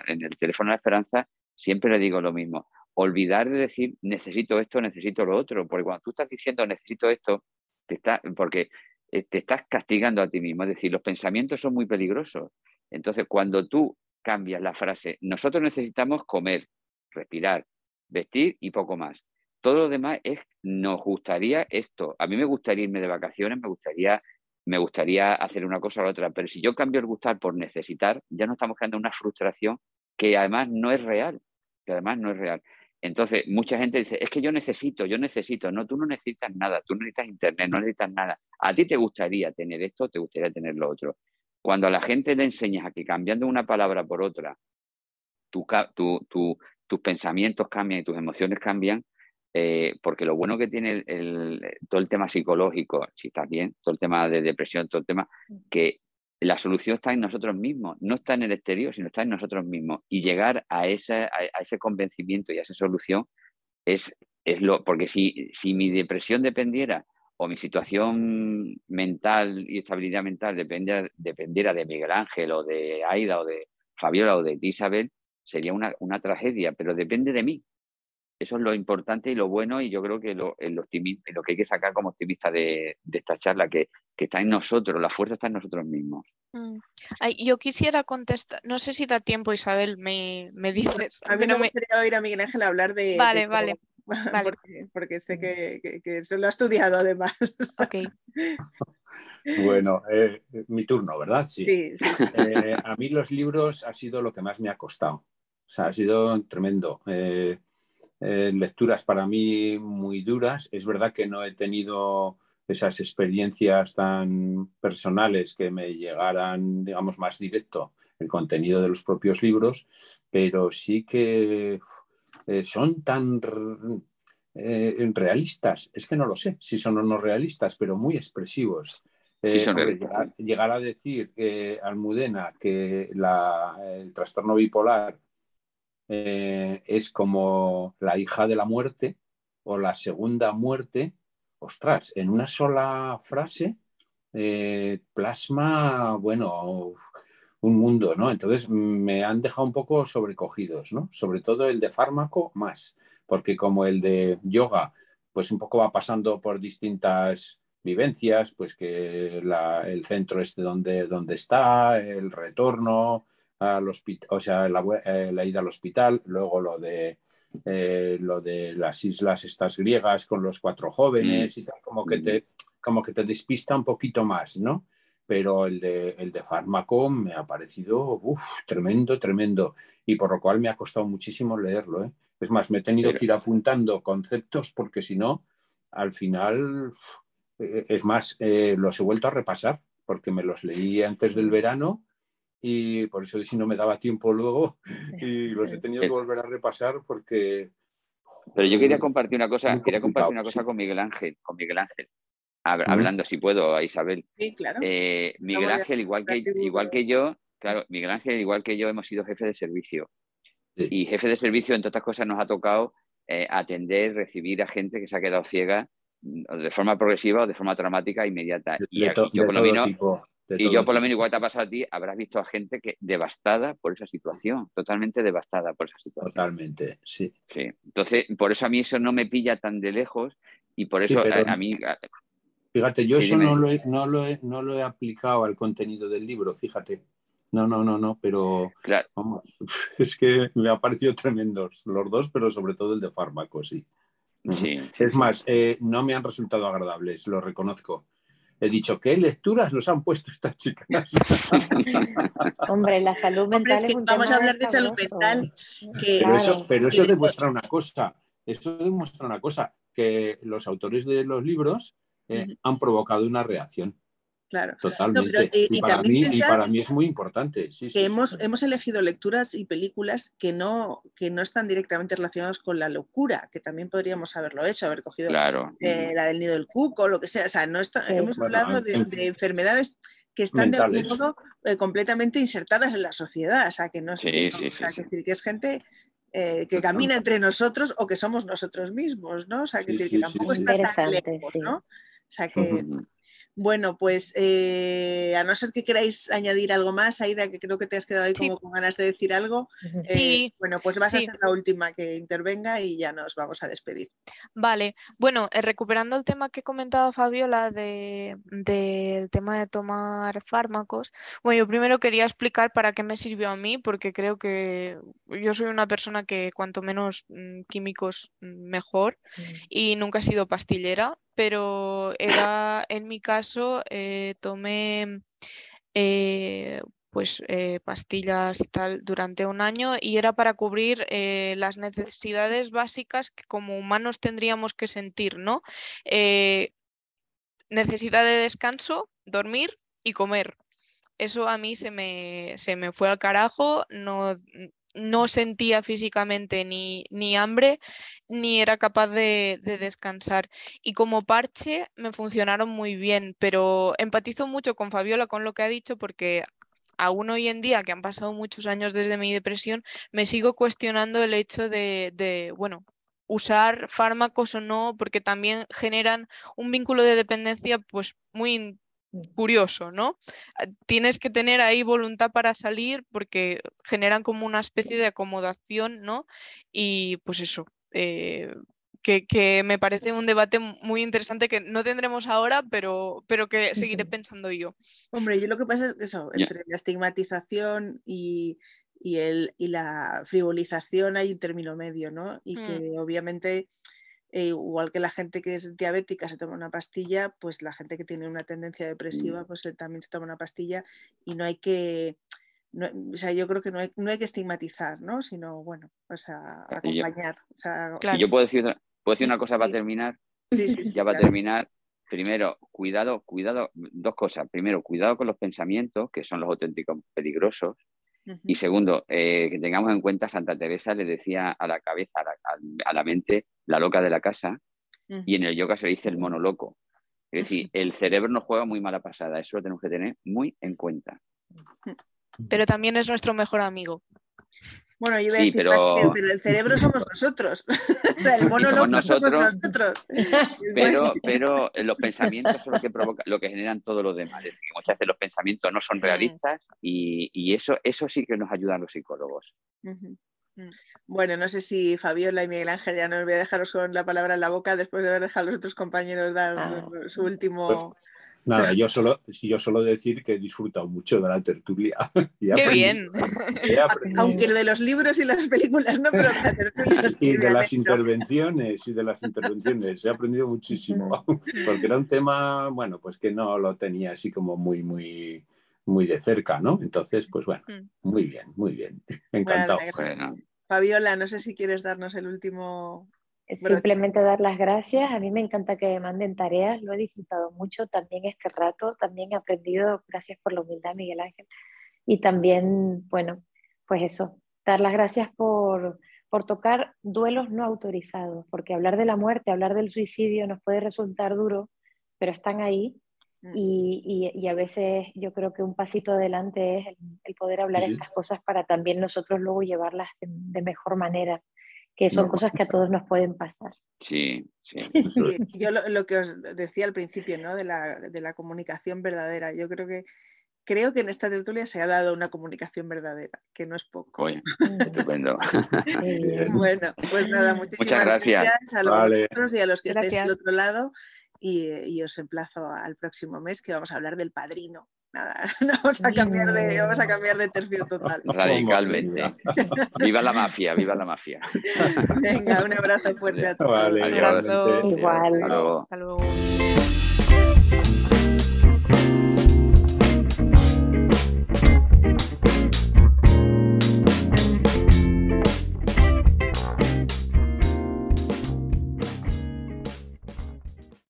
en el teléfono de la esperanza, siempre le digo lo mismo, olvidar de decir necesito esto, necesito lo otro, porque cuando tú estás diciendo necesito esto, te está, porque eh, te estás castigando a ti mismo, es decir, los pensamientos son muy peligrosos. Entonces, cuando tú cambias la frase, nosotros necesitamos comer, respirar, vestir y poco más. Todo lo demás es, nos gustaría esto. A mí me gustaría irme de vacaciones, me gustaría, me gustaría hacer una cosa o la otra, pero si yo cambio el gustar por necesitar, ya no estamos creando una frustración que además no es real, que además no es real. Entonces, mucha gente dice, es que yo necesito, yo necesito. No, tú no necesitas nada, tú no necesitas internet, no necesitas nada. A ti te gustaría tener esto, te gustaría tener lo otro. Cuando a la gente le enseñas a que cambiando una palabra por otra, tu, tus pensamientos cambian y tus emociones cambian, eh, porque lo bueno que tiene todo el tema psicológico, si estás bien, todo el tema de depresión, todo el tema, que la solución está en nosotros mismos, no está en el exterior, sino está en nosotros mismos. Y llegar a, ese, a, ese convencimiento y a esa solución es, es lo, porque si, si mi depresión dependiera o mi situación mental y estabilidad mental dependiera, dependiera de Miguel Ángel o de Aida o de Fabiola o de Isabel, sería una, una, tragedia, pero depende de mí. Eso es lo importante y lo bueno y yo creo que lo, el lo que hay que sacar como optimista de, de esta charla, que, que, está en nosotros, la fuerza está en nosotros mismos. Mm. Ay, yo quisiera contestar, no sé si da tiempo Isabel, me, me dices. A mí me gustaría oír a Miguel Ángel hablar de... Vale, vale. porque, sé que, se lo ha estudiado además. Bueno, eh, mi turno, ¿verdad? Sí. Eh, a mí los libros ha sido lo que más me ha costado. O sea, ha sido tremendo. Eh, lecturas para mí muy duras. Es verdad que no he tenido esas experiencias tan personales que me llegaran, digamos, más directo el contenido de los propios libros, pero sí que eh, son tan eh, realistas, es que no lo sé si son o no realistas, pero muy expresivos. Eh, llegar, a decir Almudena que el trastorno bipolar es como la hija de la muerte o la segunda muerte, ostras, en una sola frase plasma, bueno, un mundo, ¿no? Entonces me han dejado un poco sobrecogidos, ¿no? Sobre todo el de fármaco más, porque como el de yoga, pues un poco va pasando por distintas vivencias, pues que el centro este donde, donde está, el retorno al hospital, o sea, eh, la, ida al hospital, luego lo de eh, lo de las islas estas griegas con los cuatro jóvenes mm. y tal, como que te como que te despista un poquito más, ¿no? Pero el de, el de fármaco me ha parecido tremendo, tremendo. Y por lo cual me ha costado muchísimo leerlo. ¿eh? Es más, me he tenido que ir apuntando conceptos porque si no, al final es más, los he vuelto a repasar porque me los leí antes del verano y por eso si no me daba tiempo luego y los he tenido que volver a repasar porque... Pero yo quería compartir una cosa, quería compartir una cosa con Miguel Ángel, con Miguel Ángel, hablando si puedo a Isabel. Sí, claro. Eh, Miguel Ángel, igual que, igual que yo, claro, Miguel Ángel, igual que yo, hemos sido jefe de servicio. Y jefe de servicio, entre otras cosas, nos ha tocado atender, recibir a gente que se ha quedado ciega de forma progresiva o de forma traumática inmediata. y, yo por lo menos, y yo por lo menos, igual te ha pasado a ti, habrás visto a gente que devastada por esa situación, totalmente devastada por esa situación. Totalmente, sí. Sí. Entonces, por eso a mí eso no me pilla tan de lejos y por eso a, mí... Fíjate, yo eso no lo, he, no, lo he, no lo he aplicado al contenido del libro, fíjate. No, no, no, no, pero vamos, es que me ha parecido tremendos los dos, pero sobre todo el de fármaco, sí. Sí, es más, eh, no me han resultado agradables, lo reconozco. He dicho, ¿qué lecturas nos han puesto estas chicas? Hombre, la salud mental es, Vamos a hablar de salud mental. pero, eso, pero eso demuestra una cosa, eso demuestra una cosa, que los autores de los libros eh, han provocado una reacción. Claro. Totalmente. y, para mí, para mí, es muy importante. que hemos, hemos elegido lecturas y películas que no, que no están directamente relacionadas con la locura, que también podríamos haberlo hecho, haber cogido eh, la del nido del cuco, lo que sea. O sea, no hemos hablado de, enfermedades que están de algún modo eh, completamente insertadas en la sociedad. O sea, que no es, decir, que es gente eh, que camina entre nosotros o que somos nosotros mismos, ¿no? O sea, que, tampoco está tan lejos, ¿no? O sea, que, bueno, pues eh, a no ser que queráis añadir algo más, Aida, que creo que te has quedado ahí como con ganas de decir algo. Sí. Eh, bueno, pues vas a ser la última que intervenga y ya nos vamos a despedir. Vale, bueno, eh, recuperando el tema que comentaba Fabiola del de, tema de tomar fármacos, bueno, yo primero quería explicar para qué me sirvió a mí, porque creo que yo soy una persona que cuanto menos mm, químicos mm, mejor mm. y nunca he sido pastillera pero era en mi caso, eh, tomé eh, pues eh, pastillas y tal durante un año y era para cubrir las necesidades básicas que como humanos tendríamos que sentir, ¿no? necesidad de descanso, dormir y comer. Eso a mí se me, se me fue al carajo, no, no sentía físicamente ni, ni hambre ni era capaz de, descansar. Y como parche me funcionaron muy bien, pero empatizo mucho con Fabiola con lo que ha dicho porque aún hoy en día, que han pasado muchos años desde mi depresión, me sigo cuestionando el hecho de, de bueno, usar fármacos o no, porque también generan un vínculo de dependencia pues muy curioso, ¿no? Ah, tienes que tener ahí voluntad para salir porque generan como una especie de acomodación, ¿no? Y pues eso, eh, que, me parece un debate muy interesante que no tendremos ahora, pero, pero que seguiré pensando yo. Hombre, yo lo que pasa es que eso, entre la estigmatización y, el, y la frivolización hay un término medio, ¿no? Y mm. que obviamente e igual que la gente que es diabética se toma una pastilla, pues la gente que tiene una tendencia depresiva pues eh, también se toma una pastilla y no hay que, o sea, yo creo que no hay, no hay que estigmatizar, ¿no? Sino, bueno, pues a, acompañar. Y yo puedo decir, puedo decir una cosa para terminar. ya va a terminar. Primero, cuidado, cuidado, dos cosas. Primero, cuidado con los pensamientos, que son los auténticos peligrosos. Y segundo, eh, que tengamos en cuenta, Santa Teresa le decía a la cabeza, a la, mente, la loca de la casa, y en el yoga se dice el mono loco. Es decir, el cerebro nos juega muy mala pasada, eso lo tenemos que tener muy en cuenta. Pero también es nuestro mejor amigo. Bueno, yo iba a decir pero... pero... el cerebro somos nosotros. o sea, el mono somos nosotros, somos nosotros. Pero, pero los pensamientos son lo que provoca, lo que generan todos los demás. Es decir, muchas veces los pensamientos no son realistas y, y eso, eso sí que nos ayudan los psicólogos. Bueno, no sé si Fabiola y Miguel Ángel ya no os voy a dejaros con la palabra en la boca después de haber dejado a los otros compañeros dar ah. su último. Pues, nada, yo solo, yo solo decir que he disfrutado mucho de la tertulia. ¡Qué bien! Aunque de los libros y las películas no, pero de la tertulia. y de las intervenciones, y de las intervenciones. He aprendido muchísimo. Porque era un tema, bueno, pues que no lo tenía así como muy, muy muy de cerca, ¿no? Entonces, pues bueno, muy bien, muy bien. Encantado. Fabiola, no sé si quieres darnos el último. Simplemente dar las gracias. A mí me encanta que me manden tareas, lo he disfrutado mucho también este rato, también he aprendido, gracias por la humildad, Miguel Ángel. Y también, bueno, pues eso, dar las gracias por, por tocar duelos no autorizados, porque hablar de la muerte, hablar del suicidio nos puede resultar duro, pero están ahí Mm. Y, a veces yo creo que un pasito adelante es el, poder hablar estas cosas para también nosotros luego llevarlas de, mejor manera, que son cosas que a todos nos pueden pasar. Sí, sí. yo lo, que os decía al principio, ¿no? De la, de la comunicación verdadera, yo creo que creo que en esta tertulia se ha dado una comunicación verdadera, que no es poco. estupendo. bueno, pues nada, muchísimas gracias. a los y a los que estáis al otro lado y, os emplazo al próximo mes que vamos a hablar del padrino nada, vamos a cambiar de, vamos a cambiar de tercio total. Radicalmente. viva la mafia, viva la mafia. Venga, un abrazo fuerte a todos. Un abrazo. Igual. Hasta. Hasta luego.